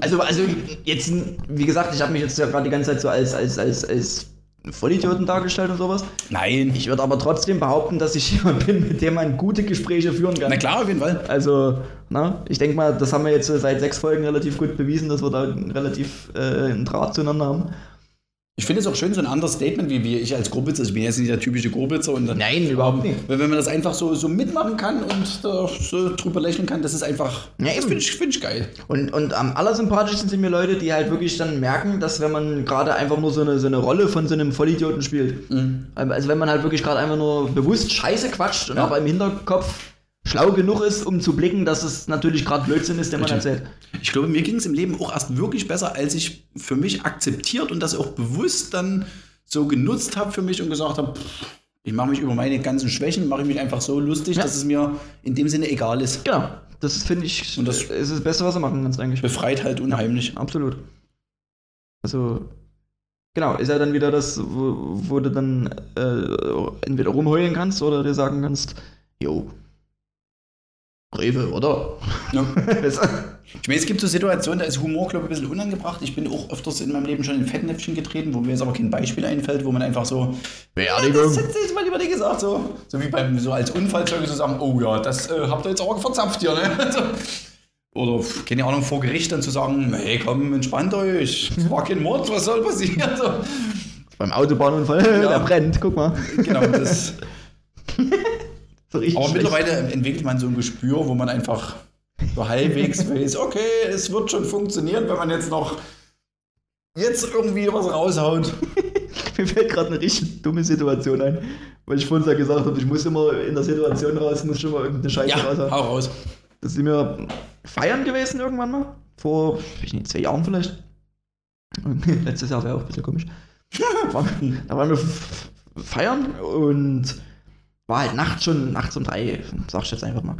Also, also jetzt, wie gesagt, ich habe mich jetzt ja gerade die ganze Zeit so als, als, als, als Vollidioten dargestellt und sowas. Nein. Ich würde aber trotzdem behaupten, dass ich (laughs) jemand bin, mit dem man gute Gespräche führen kann. Na klar, auf jeden Fall. Also, na, ich denke mal, das haben wir jetzt seit sechs Folgen relativ gut bewiesen, dass wir da relativ äh, einen Draht zueinander haben. Ich finde es auch schön, so ein anderes Statement wie, wie ich als Grobitzer. Ich bin jetzt nicht der typische Grobitzer. Und dann, Nein, überhaupt nicht. Wenn wenn man das einfach so, so mitmachen kann und da so drüber lächeln kann, das ist einfach. Ja, das finde ich, find ich geil. Und, und am allersympathischsten sind mir Leute, die halt wirklich dann merken, dass wenn man gerade einfach nur so eine, so eine Rolle von so einem Vollidioten spielt. Also wenn man halt wirklich gerade einfach nur bewusst Scheiße quatscht und Ja. aber im Hinterkopf schlau genug ist, um zu blicken, dass es natürlich gerade Blödsinn ist, den man erzählt. Ich glaube, mir ging es im Leben auch erst wirklich besser, als ich für mich akzeptiert und das auch bewusst dann so genutzt habe für mich und gesagt habe, ich mache mich über meine ganzen Schwächen, mache ich mich einfach so lustig, Ja. dass es mir in dem Sinne egal ist. Genau. Das finde ich Und das- ist das Beste, was du machen kannst eigentlich. Befreit halt unheimlich. Absolut. Also, genau, ist ja dann wieder das, wo, wo du dann äh, entweder rumheulen kannst oder dir sagen kannst, jo, Rewe, oder? Ja. (laughs) Ich meine, es gibt so Situationen, da ist Humor, glaube ich, ein bisschen unangebracht. Ich bin auch öfters in meinem Leben schon in Fettnäpfchen getreten, wo mir jetzt aber kein Beispiel einfällt, wo man einfach so, ja, Beerdigung. das hätte ich mal lieber nicht gesagt, so, so wie beim, so als Unfallzeuge so sagen, oh ja, das äh, habt ihr jetzt auch verzapft hier, ne? (laughs) So. Oder, keine Ahnung, vor Gericht dann zu sagen, hey, komm, entspannt euch, es war kein Mord, was soll passieren? So. Beim Autobahnunfall, (laughs) der brennt, guck mal. Genau, das. Richtig Aber schlecht. mittlerweile entwickelt man so ein Gespür, wo man einfach so halbwegs (laughs) weiß, okay, es wird schon funktionieren, wenn man jetzt noch jetzt irgendwie was raushaut. (laughs) Mir fällt gerade eine richtig dumme Situation ein, weil ich vorhin ja gesagt habe, ich muss immer in der Situation raus, muss schon mal irgendeine Scheiße Ja, raushauen. hau raus. Da sind wir feiern gewesen irgendwann mal. Vor, ich nicht, zwei Jahren vielleicht. Und (laughs) letztes Jahr wäre auch ein bisschen komisch. Da waren, wir feiern und war halt nachts schon, nachts um drei, sag ich jetzt einfach mal.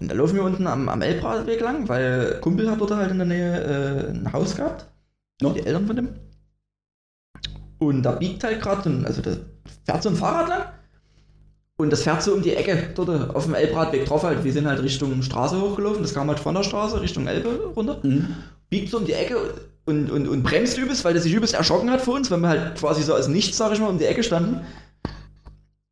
Und da laufen wir unten am, am Elbradweg lang, weil Kumpel hat dort halt in der Nähe äh, ein Haus gehabt. Ja. Die Eltern von dem. Und da biegt halt gerade, also da fährt so ein Fahrrad lang. Und das fährt so um die Ecke dort auf dem Elbradweg drauf halt. Wir sind halt Richtung Straße hochgelaufen. Das kam halt von der Straße Richtung Elbe runter. Mhm. Biegt so um die Ecke und, und, und bremst übelst, weil der sich übelst erschrocken hat vor uns, weil wir halt quasi so als nichts, sag ich mal, um die Ecke standen.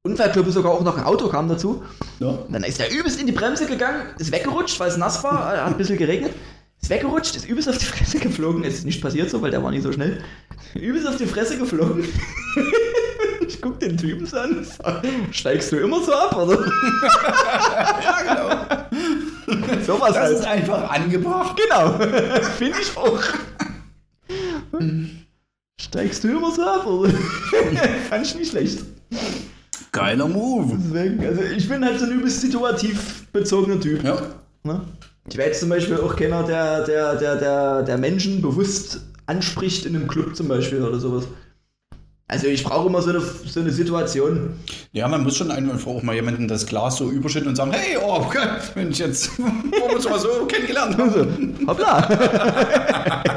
Unfallgruppe sogar auch noch ein Auto kam dazu. Ja. Dann ist er übelst in die Bremse gegangen, ist weggerutscht, weil es nass war, äh, hat ein bisschen geregnet. Ist weggerutscht, ist übelst auf die Fresse geflogen. Ist nicht passiert so, weil der war nicht so schnell. Übelst auf die Fresse geflogen. ich (laughs) guck den Typen so an. sag, Steigst du immer so ab, oder? (laughs) Ja, genau. so was Das ist halt. einfach angebracht. Genau. (laughs) Finde ich auch. Steigst du immer so ab, oder? Fand ich nicht schlecht. Geiler Move. Deswegen, also ich bin halt so ein übelst situativ bezogener Typ. Ja. Ne? Ich wäre jetzt zum Beispiel auch keiner, der, der, der, der, der Menschen bewusst anspricht in einem Club zum Beispiel oder sowas. Also ich brauche immer so eine, so eine Situation. Ja, man muss schon einfach auch mal jemanden das Glas so überschütten und sagen, hey, oh, okay, Mensch, jetzt (laughs) wollen wir uns mal so kennengelernt haben. Also, hoppla. (laughs)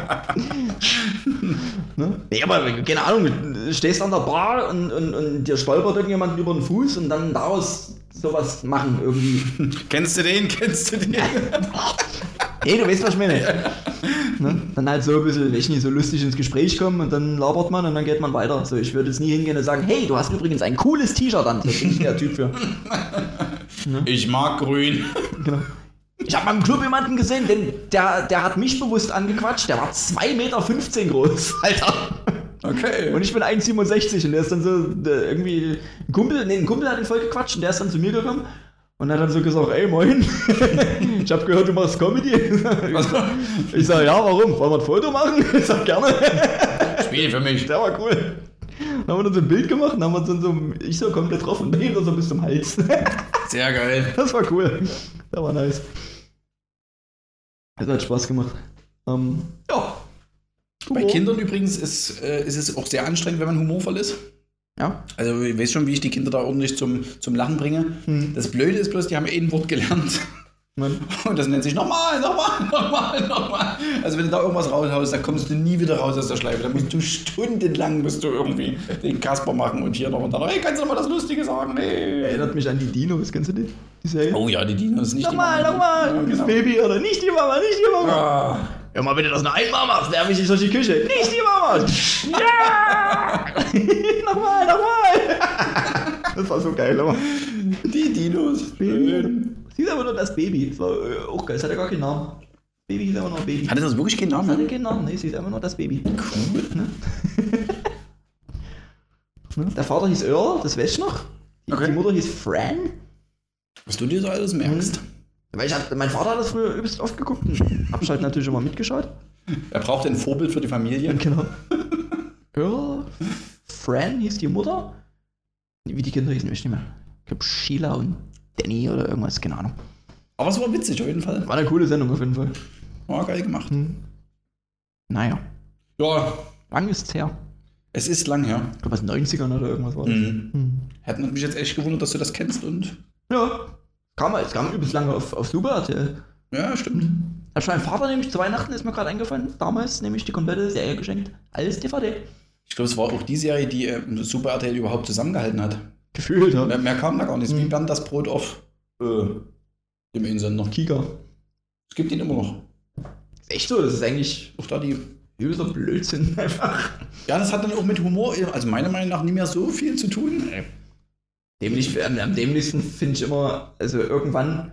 (laughs) ne? Nee, aber keine Ahnung, du stehst an der Bar und, und, und dir stolpert irgendjemand über den Fuß und dann daraus sowas machen irgendwie. (laughs) Kennst du den? Kennst du den? (laughs) Hey, du weißt, was ich meine. ne? Dann halt so ein bisschen, ich nicht, so lustig ins Gespräch kommen und dann labert man und dann geht man weiter. So, ich würde jetzt nie hingehen und sagen, hey, du hast übrigens ein cooles T-Shirt an. Das bin ich der Typ für. Ich mag grün. Genau. Ich habe mal im Club jemanden gesehen, denn der, der hat mich bewusst angequatscht. Der war 2,15 Meter groß, (laughs) Alter. Okay. Und ich bin 1,67 und der ist dann so der, irgendwie ein Kumpel, nee, ein Kumpel hat ihn voll gequatscht und der ist dann zu mir gekommen und hat dann so gesagt, ey moin, (laughs) ich habe gehört, du machst Comedy. (laughs) Ich sag, ja, warum? Wollen wir ein Foto machen? Ich sag, gerne. Spiel für mich. Der war cool. Dann haben wir dann so ein Bild gemacht und haben wir dann so, ich so komplett drauf und ihm so bis zum Hals. Sehr geil. Das war cool. Das war nice. Das hat Spaß gemacht. Ähm, ja. Bei Humor. Kindern übrigens ist, äh, ist es auch sehr anstrengend, wenn man humorvoll ist. Ja. Also ich weiß schon, wie ich die Kinder da ordentlich zum, zum Lachen bringe. Hm. Das Blöde ist bloß, die haben ein Wort gelernt. Man, (laughs) Und das nennt sich nochmal, nochmal, (laughs) nochmal, nochmal. Also wenn du da irgendwas raushaust, da kommst du nie wieder raus aus der Schleife. Da musst du stundenlang musst du irgendwie den Kasper machen und hier noch und da noch. Hey, kannst du noch mal das Lustige sagen? Nee. erinnert mich an die Dinos, kennst du die? Die Serie? Oh ja, die Dinos nicht nochmal, die Mama. nochmal, Ja, das genau. Baby oder nicht die Mama, nicht die Mama. Ah. Ja, mal bitte das noch einmal machst, werfe ich dich durch die Küche. Nicht die Mama. Ja! (laughs) nochmal, nochmal. das war so geil, aber. Die Dinos. Baby. Sie ist aber nur das Baby. Das war äh, auch geil, es hatte gar keinen Namen. Baby hieß einfach nur Baby. Hatte das wirklich keinen Namen? hatte keinen Namen, nee, sie ist einfach nur das Baby. Cool. Ne? (laughs) Der Vater hieß Earl, das weiß ich noch. Die, Okay. die Mutter hieß Fran. Was du dir so alles merkst. Weil ich hab, mein Vater hat das früher übelst oft geguckt und hab halt natürlich immer mitgeschaut. (laughs) Er braucht ein Vorbild für die Familie. Genau. (laughs) Earl, Fran hieß die Mutter. Wie die Kinder hießen, weiß ich nicht mehr. Ich glaube Sheila und Danny oder irgendwas, keine Ahnung. Aber es war witzig auf jeden Fall. War eine coole Sendung auf jeden Fall. War geil gemacht. Hm. Naja, Ja, lang ist's her. es ist lang her. Ich glaube, was 90ern oder irgendwas war das. Mhm. Hm. Hätte mich jetzt echt gewundert, dass du das kennst und. Ja, kam, es kam übelst lange auf, auf Super RTL. Ja, stimmt. Hat schon mein Vater nämlich zu Weihnachten, ist mir gerade eingefallen, damals nämlich die komplette Serie geschenkt. Alles DVD. Ich glaube, es war auch die Serie, die äh, Super RTL überhaupt zusammengehalten hat. Gefühlt, ja. Mehr, mehr kam da gar nicht. Wie Bernd das Brot auf. Äh, Dem Einsender. Kika. Es gibt ihn immer noch. Ist echt so, das ist eigentlich Auch da die. übelster Blödsinn (laughs) einfach. Ja, das hat dann auch mit Humor, also meiner Meinung nach, nicht mehr so viel zu tun. Dämlich, am, am dämlichsten finde ich immer, also irgendwann,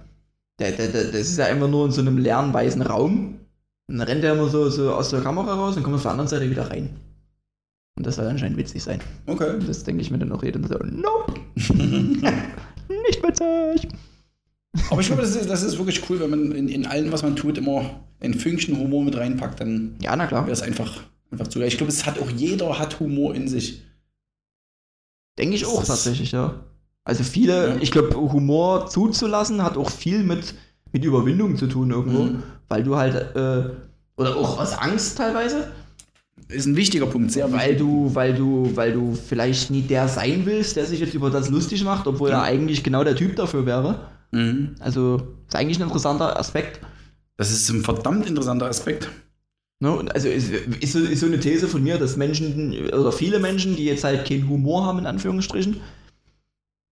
der, der, der, das ist ja immer nur in so einem leeren weißen Raum. Und dann rennt er immer so, so aus der Kamera raus und kommt auf der anderen Seite wieder rein. Und das soll anscheinend witzig sein. Okay. Das denke ich mir dann auch jedem so, nope, nicht witzig. Aber ich glaube, das ist, das ist wirklich cool, wenn man in, in allem, was man tut, immer ein Fünkchen Humor mit reinpackt, dann Ja, na klar. wäre es einfach, einfach zu. Ich glaube, es hat auch jeder hat Humor in sich. Denke ich auch Das ist- tatsächlich, ja. Also viele, Ja. ich glaube, Humor zuzulassen hat auch viel mit, mit Überwindung zu tun irgendwo. Mhm. Weil du halt, äh, oder auch aus Angst teilweise, Ist ein wichtiger Punkt, sehr weil du, weil du, weil du vielleicht nie der sein willst, der sich jetzt über das lustig macht, obwohl Ja. er eigentlich genau der Typ dafür wäre. Mhm. Also ist eigentlich ein interessanter Aspekt. Das ist ein verdammt interessanter Aspekt. Ne? Und Also ist, ist, ist so eine These von mir, dass Menschen oder viele Menschen, die jetzt halt keinen Humor haben, in Anführungsstrichen,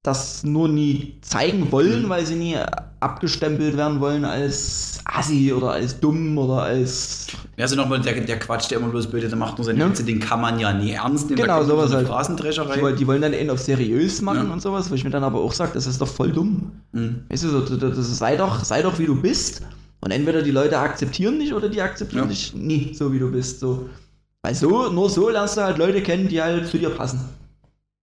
das nur nie zeigen wollen, Mhm. weil sie nie abgestempelt werden wollen als assi oder als dumm oder als. Also nochmal der, der Quatsch, der immer bloß Blöde macht, nur seine Ja. Witze, den kann man ja nie ernst nehmen. Genau, sowas halt. Die, die wollen dann eben auf seriös machen Ja. und sowas, wo ich mir dann aber auch sage, das ist doch voll dumm. Mhm. Weißt du, so, das, das sei, doch, sei doch wie du bist. Und entweder die Leute akzeptieren dich oder die akzeptieren Ja. dich nie, so wie du bist. So. Weil so, nur so lernst du halt Leute kennen, die halt zu dir passen.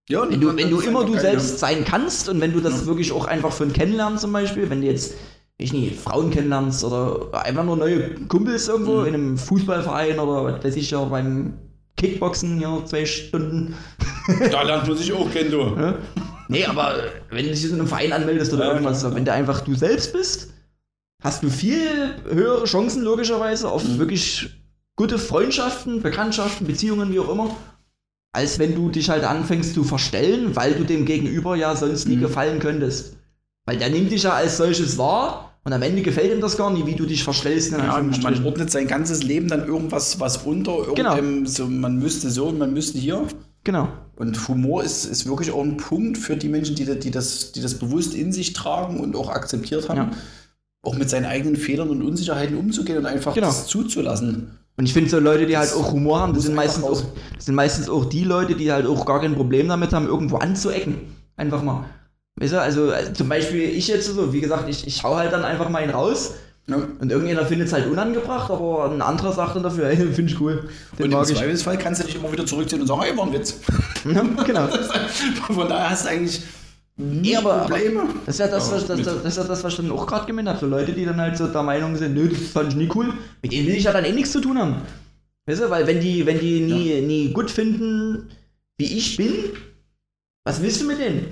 Ja, Wenn du, wenn du immer du selbst sein kannst und wenn du das Ja. wirklich auch einfach von kennenlernst zum Beispiel, wenn du jetzt, ich nicht, Frauen kennenlernst oder einfach nur neue Kumpels irgendwo Mhm. in einem Fußballverein oder was weiß ich ja beim Kickboxen hier zwei Stunden. Ja. (laughs) Da lernt man sich auch kennen, du. Ne? Nee, aber wenn du dich in einem Verein anmeldest oder Ja, irgendwas, wenn du einfach du selbst bist, hast du viel höhere Chancen logischerweise auf Mhm. wirklich gute Freundschaften, Bekanntschaften, Beziehungen, wie auch immer, als wenn du dich halt anfängst zu verstellen, weil du dem Gegenüber ja sonst nie Mhm. gefallen könntest. Weil der nimmt dich ja als solches wahr und am Ende gefällt ihm das gar nicht, wie du dich verstellst. Ja, man ordnet sein ganzes Leben dann irgendwas was unter, Genau. so, man müsste so und man müsste hier. Genau. Und Humor ist, ist wirklich auch ein Punkt für die Menschen, die, die, das, die das bewusst in sich tragen und auch akzeptiert haben, Ja. auch mit seinen eigenen Fehlern und Unsicherheiten umzugehen und einfach Genau. das zuzulassen. Und ich finde so Leute, die halt auch Humor haben, das sind, meistens auch, das sind meistens auch die Leute, die halt auch gar kein Problem damit haben, irgendwo anzuecken. Einfach mal. Weißt du, also, also zum Beispiel ich jetzt so, wie gesagt, ich, ich hau halt dann einfach mal ihn raus Ja. und irgendjemand findet es halt unangebracht, aber ein anderer sagt dann dafür, (laughs) hey, finde ich cool. Den Und im. Zweifelsfall kannst du dich immer wieder zurückziehen und sagen, hey, war ein Witz. Ja, genau. (laughs) Von daher hast du eigentlich Nee, aber- Probleme. Das ist ja das, was, das, das, das, ist ja das, was ich dann auch gerade gemeint habe. So Leute, die dann halt so der Meinung sind, nö, das fand ich nie cool. Mit denen will ich ja dann eh nichts zu tun haben. Weißt du, weil wenn die, wenn die nie, nie gut finden, wie ich bin, was willst du mit denen?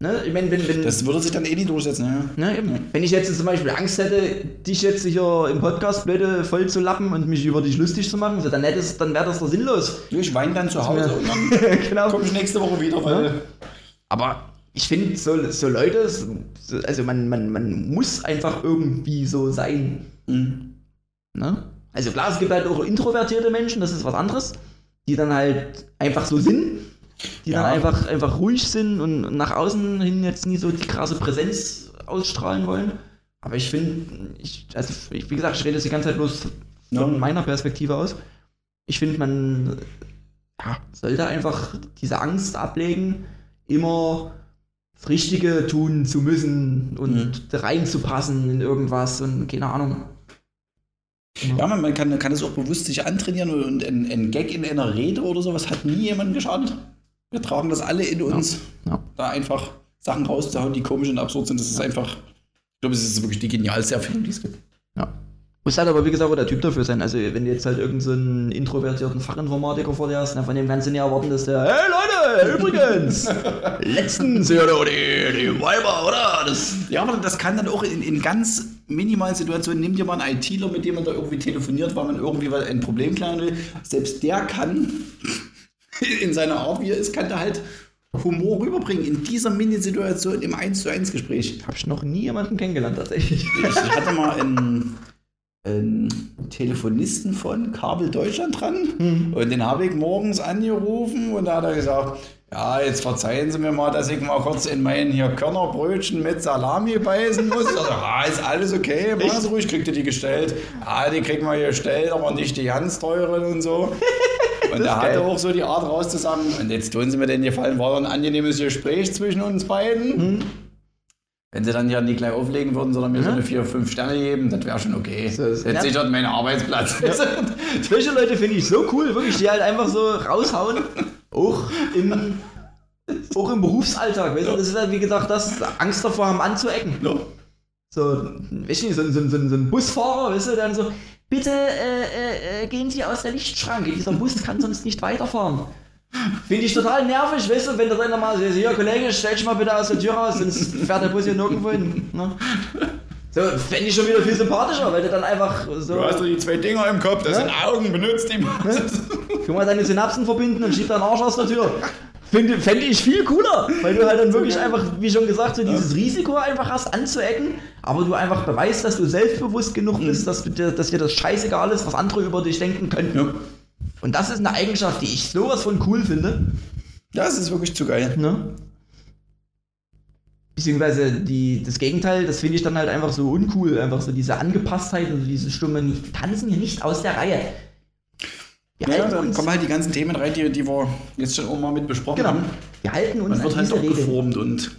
Ne? Ich meine, wenn, wenn, Das würde sich dann eh nicht durchsetzen. Ja. ne, eben. wenn ich jetzt zum Beispiel Angst hätte, dich jetzt hier im Podcast blöde voll zu lappen und mich über dich lustig zu machen, so, dann, dann wäre das doch sinnlos. Ich weine dann zu Hause und dann (laughs) genau. komme ich nächste Woche wieder, weil. Aber ich finde, so, so Leute, so, also man, man, man muss einfach irgendwie so sein. Mhm. Ne? Also klar, es gibt halt auch introvertierte Menschen, das ist was anderes, die dann halt einfach so sind, die Ja. dann einfach, einfach ruhig sind und nach außen hin jetzt nie so die krasse Präsenz ausstrahlen wollen. Aber ich finde, ich, also ich, wie gesagt, ich rede jetzt die ganze Zeit bloß von Ja. meiner Perspektive aus. Ich finde, man ja, sollte einfach diese Angst ablegen, immer das Richtige tun zu müssen und Mhm. reinzupassen in irgendwas und keine Ahnung. Ja, man, man kann, kann es auch bewusst sich antrainieren und ein, ein Gag in einer Rede oder sowas hat nie jemandem geschadet. Wir tragen das alle in uns, Ja. da einfach Sachen rauszuhauen, die komisch und absurd sind. Das ist einfach, ich glaube, es ist wirklich die genialste Erfindung, die es gibt. Ja. Muss halt aber, wie gesagt, auch der Typ dafür sein. Also, wenn du jetzt halt irgendeinen so introvertierten Fachinformatiker vor dir hast, na, von dem kannst du nicht erwarten, dass der, hey Leute, übrigens, (laughs) letztens, ja, die, die Weiber, oder? Das, Ja, aber das kann dann auch in, in ganz minimalen Situationen, nimm dir mal einen ITler, mit dem man da irgendwie telefoniert, weil man irgendwie ein Problem klären will. Selbst der kann (laughs) in seiner Art, wie er ist, kann der halt Humor rüberbringen in dieser Mini-Situation im 1 zu 1 Gespräch. hab ich noch nie jemanden kennengelernt, tatsächlich. Ich hatte mal einen, einen Telefonisten von Kabel Deutschland dran und den habe ich morgens angerufen und da hat er gesagt, ja, jetzt verzeihen Sie mir mal, dass ich mal kurz in mein hier Körnerbrötchen mit Salami beißen muss. Sag, ja, ist alles okay, machen Sie ruhig, kriegt ihr die gestellt. Ja, die kriegen wir gestellt, aber nicht die ganz teuren und so. (laughs) Und er hatte geil. auch so die Art rauszusagen, und jetzt tun Sie mir den Gefallen, war ein angenehmes Gespräch zwischen uns beiden. Wenn Sie dann ja nicht gleich auflegen würden, sondern mir so eine 4, 5 Sterne geben, das wäre schon okay. So ist- das ja. sichert meinen Arbeitsplatz. Solche Leute finde ich so cool, wirklich, die halt einfach so raushauen. Auch im, auch im Berufsalltag. Weißt du, das ist halt, wie gesagt, das Angst davor haben anzuecken. Ja. So, weiß ich nicht, so, ein- so, so, so ein Busfahrer, weißt du, dann so, bitte äh, äh, äh, gehen Sie aus der Lichtschranke, dieser Bus kann sonst nicht weiterfahren. Finde ich total nervig, weißt du, wenn der dann mal sagt, hier Kollege, stell dich mal bitte aus der Tür raus, sonst fährt der Bus hier nirgendwo hin. Ne? So, fände ich schon wieder viel sympathischer, weil du dann einfach so, Du hast doch die zwei Dinger im Kopf, das Ja. sind Augen, benutzt die mal. guck mal, deine Synapsen verbinden und schieb deinen Arsch aus der Tür. Finde fände ich viel cooler, weil du halt dann wirklich einfach, wie schon gesagt, so dieses Risiko einfach hast anzuecken, aber du einfach beweist, dass du selbstbewusst genug bist, dass, du dir, dass dir das scheißegal ist, was andere über dich denken könnten. Ja. Und das ist eine Eigenschaft, die ich sowas von cool finde. Das ist wirklich zu geil. Ne? Beziehungsweise die, das Gegenteil, das finde ich dann halt einfach so uncool, einfach so diese Angepasstheit und so dieses stumme, wir tanzen hier nicht aus der Reihe. Wir Ja, halten da uns, kommen halt die ganzen Themen rein, die, die wir jetzt schon auch mal mit besprochen genau, haben. wir halten uns Man wird halt diese auch geformt und.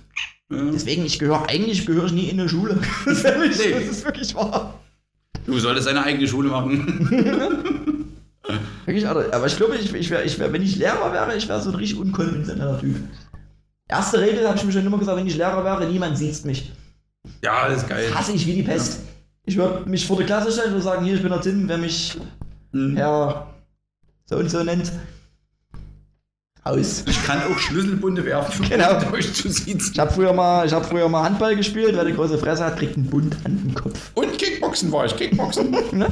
Ja. Deswegen, ich gehöre, eigentlich gehöre ich nie in eine Schule. (laughs) Das ist, ehrlich, Nee. das ist wirklich wahr. Du solltest eine eigene Schule machen. (laughs) Wirklich. Aber ich glaube, ich, ich wär, ich wär, wenn ich Lehrer wäre, ich wäre so ein richtig unkonventioneller Typ. Erste Regel habe ich mir schon immer gesagt, wenn ich Lehrer wäre, niemand sieht mich. ja, das ist geil. Hasse ich wie die Pest. Ich würde mich vor der Klasse stellen und sagen, hier, ich bin der Tim, wer mich Mhm. Herr so und so nennt. Aus. Ich kann auch Schlüsselbunde werfen. Genau. Euch zu sieht. Ich habe früher, mal- ich hab früher mal Handball gespielt, wer die große Fresse hat, kriegt einen Bund an den Kopf. Und Kickboxen war ich. Kickboxen. (laughs) Ne?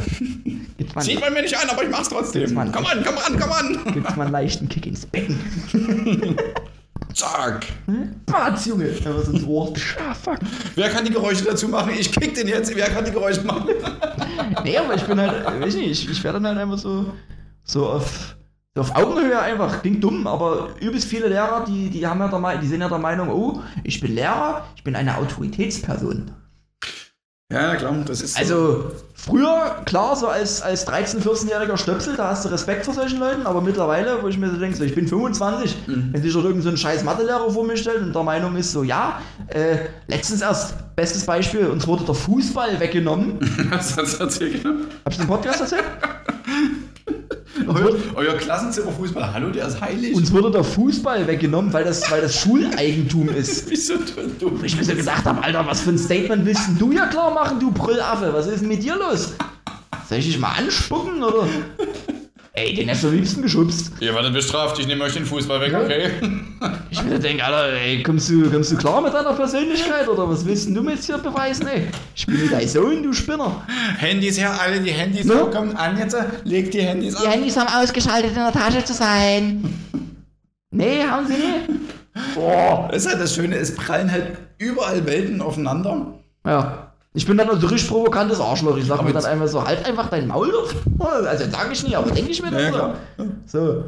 Gibt's Sieht man mir nicht an, aber ich mach's trotzdem. Komm an, komm an, komm an. gibt's mal einen leichten Kick ins Becken. (laughs) Zack. Batz, Junge. Aber so ins Ohr. Ah, fuck. Wer kann die Geräusche dazu machen? Ich kick den jetzt. Wer kann die Geräusche machen? (laughs) Nee, aber ich bin halt, weiß nicht, ich, ich werde dann halt einfach so, so auf, so auf Augenhöhe einfach. Klingt dumm, aber übelst viele Lehrer, die, die haben ja der, die sind ja der Meinung, oh, ich bin Lehrer, ich bin eine Autoritätsperson. Ja, klar, das ist. so. Also früher, klar, so als, als 13-, 14-jähriger Stöpsel, da hast du Respekt vor solchen Leuten, aber mittlerweile, wo ich mir so denke, so, ich bin 25, wenn sich dort irgend so ein scheiß Mathelehrer vor mir stellt und der Meinung ist, so ja, äh, letztens erst, bestes Beispiel, uns wurde der Fußball weggenommen. (laughs) was hat's erzählt? Hab ich den Podcast erzählt? (laughs) Euer, euer Klassenzimmerfußball, hallo, der ist heilig. Uns wurde der Fußball weggenommen, weil das, weil das Schuleigentum ist. (laughs) Wieso du? Ich mir so gedacht habe, Alter, was für ein Statement willst denn du ja klar machen, du Brüllaffe? Was ist denn mit dir los? Soll ich dich mal anspucken, oder? Ey, den hättest du am liebsten geschubst. Ihr werdet bestraft, ich nehme euch den Fußball weg, okay? (laughs) Ich mir denke, Alter, ey, kommst du, kommst du klar mit deiner Persönlichkeit, oder was willst denn du mir jetzt hier beweisen, ey? Ich bin nicht dein Sohn, du Spinner. Handys her, alle die Handys Ne? kommt an jetzt, legt die Handys ab. Handys haben ausgeschaltet, in der Tasche zu sein. Nee, haben sie nicht. (laughs) Boah. Das ist halt das Schöne, es prallen halt überall Welten aufeinander. Ja. Ich bin dann also richtig provokantes Arschloch. Ich sag Aber mir dann einfach so, halt einfach dein Maul auf. Also sag ich nicht, aber denke ich mir dann Ja, so. So.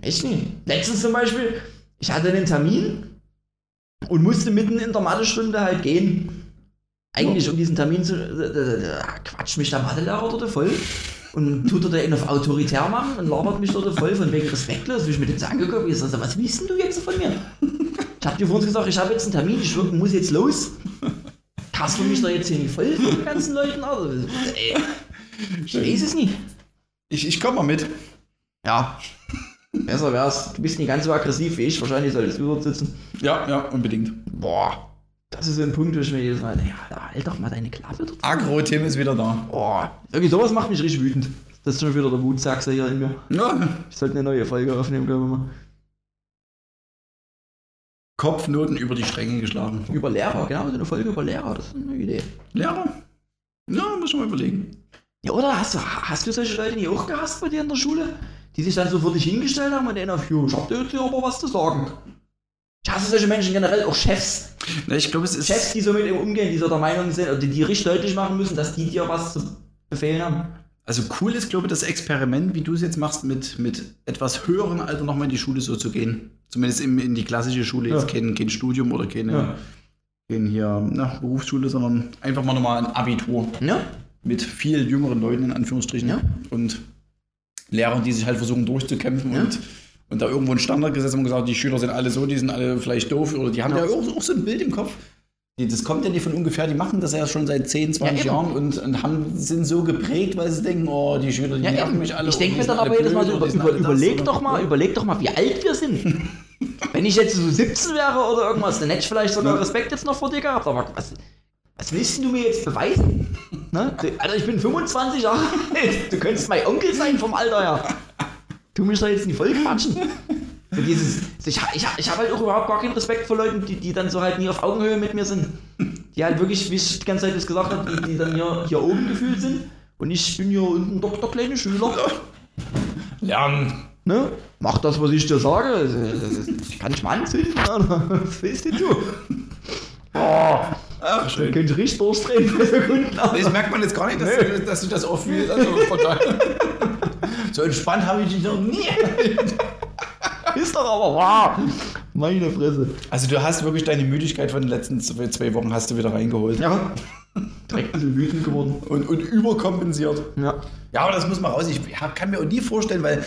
Echt nicht. Letztens zum Beispiel, ich hatte einen Termin und musste mitten in der Mathestunde halt gehen. Eigentlich um diesen Termin zu. äh, äh, äh, quatscht mich der Mathelehrer dort voll und tut er den auf autoritär machen und labert mich dort voll von wegen respektlos. Wie ich mit dem so angeguckt ich sag, so, was willst denn du jetzt von mir? Ich hab dir vorhin gesagt, ich habe jetzt einen Termin, ich muss jetzt los. Hast du mich da jetzt hier nicht voll von den ganzen Leuten? Also, ey, ich weiß es nicht. Ich, ich komm mal mit. Ja. Besser wär's. Du bist nicht ganz so aggressiv wie ich. Wahrscheinlich solltest du dort sitzen. Ja, ja, unbedingt. Boah. Das ist so ein Punkt, wo ich mir jedes Mal denke, ja, halt doch mal deine Klappe dort. Agro-Tim ist wieder da. Boah. Irgendwie sowas macht mich richtig wütend. Das ist schon wieder der Wutsachse hier in mir. Ja. Ich sollte eine neue Folge aufnehmen, glaube ich mal. Kopfnoten über die Stränge geschlagen. Über Lehrer, genau, so eine Folge über Lehrer. Das ist eine Idee. Lehrer? Ja, muss ich mal überlegen. Ja, oder hast du, hast du solche Leute nie auch gehasst bei dir in der Schule? Die sich dann so vor dich hingestellt haben und denen auf, ich hab dir jetzt hier aber was zu sagen. Ich hasse solche Menschen generell, auch Chefs. Na, ich glaube, es ist. Chefs, die so mit ihm umgehen, die so der Meinung sind, oder die, die richtig deutlich machen müssen, dass die dir was zu befehlen haben. Also cool ist, glaube ich, das Experiment, wie du es jetzt machst, mit, mit etwas höherem Alter nochmal in die Schule so zu gehen. Zumindest in, in die klassische Schule, jetzt Ja. kein, kein Studium oder keine, Ja. kein hier, na, Berufsschule, sondern einfach mal nochmal ein Abitur Ja? mit viel jüngeren Leuten in Anführungsstrichen Ja. und Lehrern, die sich halt versuchen durchzukämpfen Ja. und, und da irgendwo einen Standard gesetzt haben und gesagt, die Schüler sind alle so, die sind alle vielleicht doof oder die haben ja, Ja. auch, auch so ein Bild im Kopf. Die, das kommt ja nicht von ungefähr, die machen das ja schon seit 10, 20 Ja. Jahren und, und haben, sind so geprägt, weil sie denken, oh, die Schüler, die Ja, nerven eben. mich alle. ich denke mir dann aber jedes Mal so, über, über, das überleg und- doch mal, überleg doch mal, wie alt wir sind. (laughs) Wenn ich jetzt so 17 wäre oder irgendwas, dann hätte ich vielleicht sogar Respekt jetzt noch vor dir gehabt. Aber was, was willst du mir jetzt beweisen? Ne? Alter, ich bin 25 Jahre (laughs) alt. Du könntest mein Onkel sein vom Alter her. Tu mich doch jetzt nicht voll quatschen. Dieses, ich ich, ich habe halt auch überhaupt gar keinen Respekt vor Leuten, die, die dann so halt nie auf Augenhöhe mit mir sind. Die halt wirklich, wie ich die ganze Zeit das gesagt habe, die, die dann hier, hier oben gefühlt sind. Und ich bin hier unten doch der kleine Schüler. Lernen. Ne? Mach das, was ich dir sage. Ich kann dich mal anzünden, Alter. (laughs) Was willst du? Oh, Ach, schön. könnte ich richtig durchdrehen für Sekunden. Nee, Das merkt man jetzt gar nicht, dass, Nee. du, dass du das oft fühlst. Also von daher. so entspannt habe ich dich noch nie. (laughs) Ist doch aber wahr. Meine Fresse. Also du hast wirklich deine Müdigkeit von den letzten zwei Wochen hast du wieder reingeholt. Ja. Direkt ein bisschen wütend geworden. Und, und überkompensiert. Ja. Ja, aber das muss man raus. Ich kann mir auch nie vorstellen, weil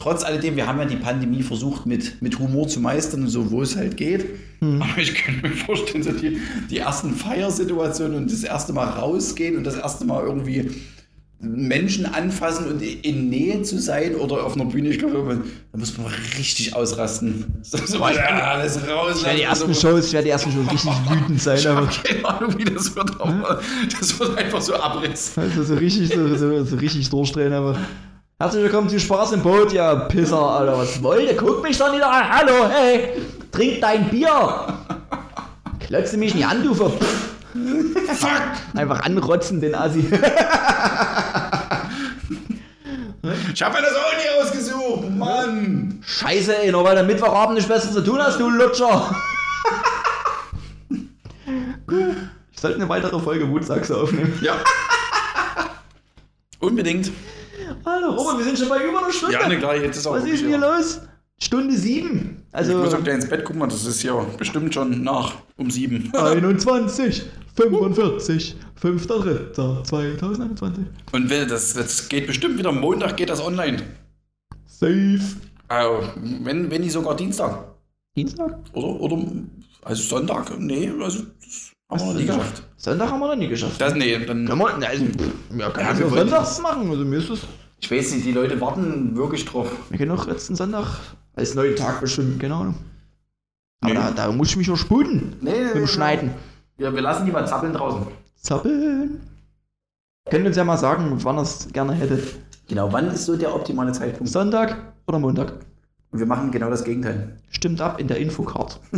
trotz alledem, wir haben ja die Pandemie versucht mit, mit Humor zu meistern, so wo es halt geht. Aber ich könnte mir vorstellen, so die, die ersten Feiersituationen und das erste Mal rausgehen und das erste Mal irgendwie Menschen anfassen und in Nähe zu sein oder auf einer Bühne, ich glaube, da muss man richtig ausrasten. (laughs) So, so mal alles raus. Ich werde die ersten Shows, ich werde die ersten Shows richtig (laughs) wütend sein. Ich Aber keine Ahnung, wie das wird, aber das wird einfach so Abriss. also so richtig, so, so, so richtig durchdrehen. Aber. Herzlich willkommen zu Spaß im Boot, ja Pisser, Alter. Was wollt ihr? Guck mich doch nicht an. Hallo, hey. Trink dein Bier. Klötze mich nicht an, du ver... Fuck! Einfach anrotzen, den Assi. Ich habe mir das auch nie ausgesucht, Mann! Scheiße, ey, nur weil du Mittwochabend nichts Besseres zu tun hast, du Lutscher. Ich sollte eine weitere Folge Wutsachse aufnehmen. Ja. Unbedingt. Hallo, Robert, wir sind schon bei über einer Stunde. Ja, ne, klar, jetzt ist auch Was ist hier ja. los? Stunde sieben. Ich muss Also auch gleich ins Bett gucken, das ist ja bestimmt schon nach um sieben. 21, 45, 5.3.2021. Und wenn, das, das geht bestimmt wieder, Montag geht das online. Safe. Also, wenn, wenn nicht sogar Dienstag. Dienstag? Oder? Oder also Sonntag? Nee, also das haben wir noch nie geschafft. Sonntag haben wir noch nie geschafft. Das, nee, dann. Können wir, also, ja, kann Ja, wollten- sonntags machen. Also mir ist es. Ich weiß nicht, die Leute warten wirklich drauf. Wir können auch letzten Sonntag als neuen Tag bestimmen, keine Ahnung. Aber Nee. da, da muss ich mich noch sputen. Nee, Mit dem Schneiden. Ja, wir lassen die mal zappeln draußen. Zappeln. Könnt ihr uns ja mal sagen, wann ihr es gerne hättet. Genau, wann ist so der optimale Zeitpunkt? Sonntag oder Montag? Und wir machen genau das Gegenteil. Stimmt ab in der Infocard. (laughs)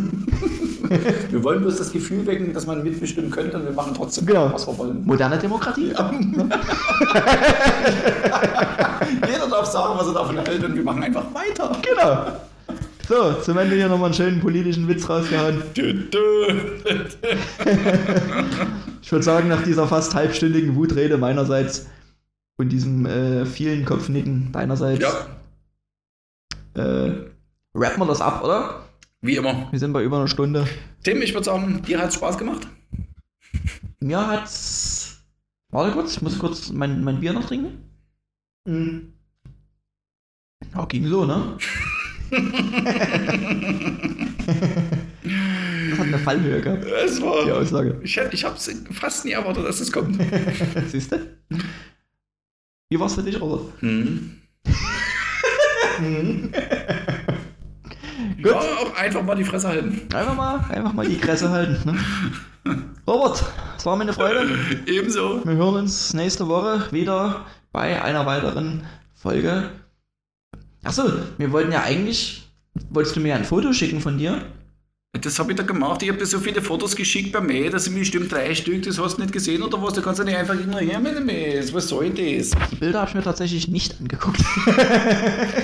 Wir wollen bloß das Gefühl wecken, dass man mitbestimmen könnte und wir machen trotzdem, Genau. was wir wollen. Moderne Demokratie. (laughs) Jeder darf sagen, was er davon hält und wir machen einfach weiter. Genau. So, zum Ende hier nochmal einen schönen politischen Witz rausgehauen. (laughs) Ich würde sagen, nach dieser fast halbstündigen Wutrede meinerseits und diesem äh, vielen Kopfnicken deinerseits, Ja, äh, rappen wir das ab, oder? wie immer. Wir sind bei über einer Stunde. Tim, ich würde sagen, dir hat es Spaß gemacht. Mir hat's. Warte kurz, ich muss kurz mein, mein Bier noch trinken. Mhm. Ja, ging so, ne? das hat eine Fallhöhe gehabt, Es die war. Aussage. Ich, ich habe es fast nie erwartet, dass es kommt. (laughs) Siehst du? Wie war's für dich, Robert? Hm. (laughs) Mhm. (laughs) Ja, auch einfach mal die Fresse halten. Einfach mal, einfach mal die Kresse halten. Ne? Robert, es war mir eine Freude. (laughs) Ebenso. Wir hören uns nächste Woche wieder bei einer weiteren Folge. Achso, wir wollten ja eigentlich. Wolltest du mir ein Foto schicken von dir? Das habe ich da gemacht. Ich habe dir so viele Fotos geschickt per Mail, das sind bestimmt drei Stück, das hast du nicht gesehen oder was? Du kannst ja nicht einfach ignorieren mit dem Mail. Was soll das? Die Bilder habe ich mir tatsächlich nicht angeguckt.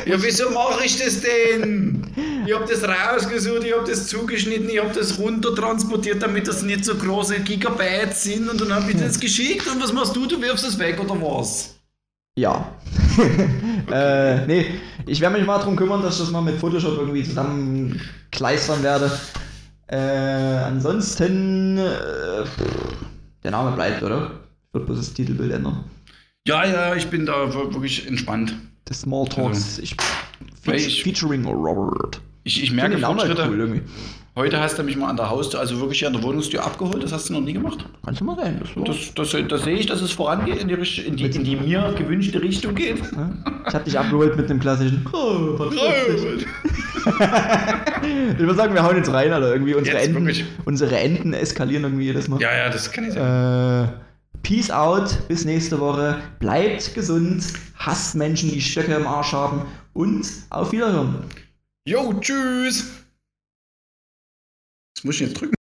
Ja, wieso mache ich das denn? Ich hab das rausgesucht, ich hab das zugeschnitten, ich hab das runtertransportiert, damit das nicht so große Gigabytes sind und dann hab ich das geschickt und was machst du? Du wirfst es weg oder was? Ja. (laughs) äh, nee, ich werde mich mal darum kümmern, dass ich das mal mit Photoshop irgendwie zusammen kleistern werde. Äh, ansonsten, äh, der Name bleibt, oder? Ich würde bloß das Titelbild ändern. Ja, ja, ich bin da wir- wirklich entspannt. The Small Talks. Ich- featuring Robert. Ich, ich merke Fortschritte. cool. Heute hast du mich mal an der Haustür, also wirklich an der Wohnungstür abgeholt, das hast du noch nie gemacht. Kannst du mal sein. Das Das, das, das sehe ich, dass es vorangeht, in die, in die, in die mir gewünschte Richtung geht. Ich hab dich abgeholt mit dem klassischen. Oh. Ich würde sagen, wir hauen jetzt rein, Alter. Irgendwie unsere Jetzt, Enden, wirklich. unsere Enden eskalieren irgendwie jedes Mal. Ja, ja, das kann ich sagen. Äh, Peace out, bis nächste Woche. Bleibt gesund, hasst Menschen, die Stöcke im Arsch haben und auf Wiederhören. Jo, tschüss. Das muss ich jetzt drücken.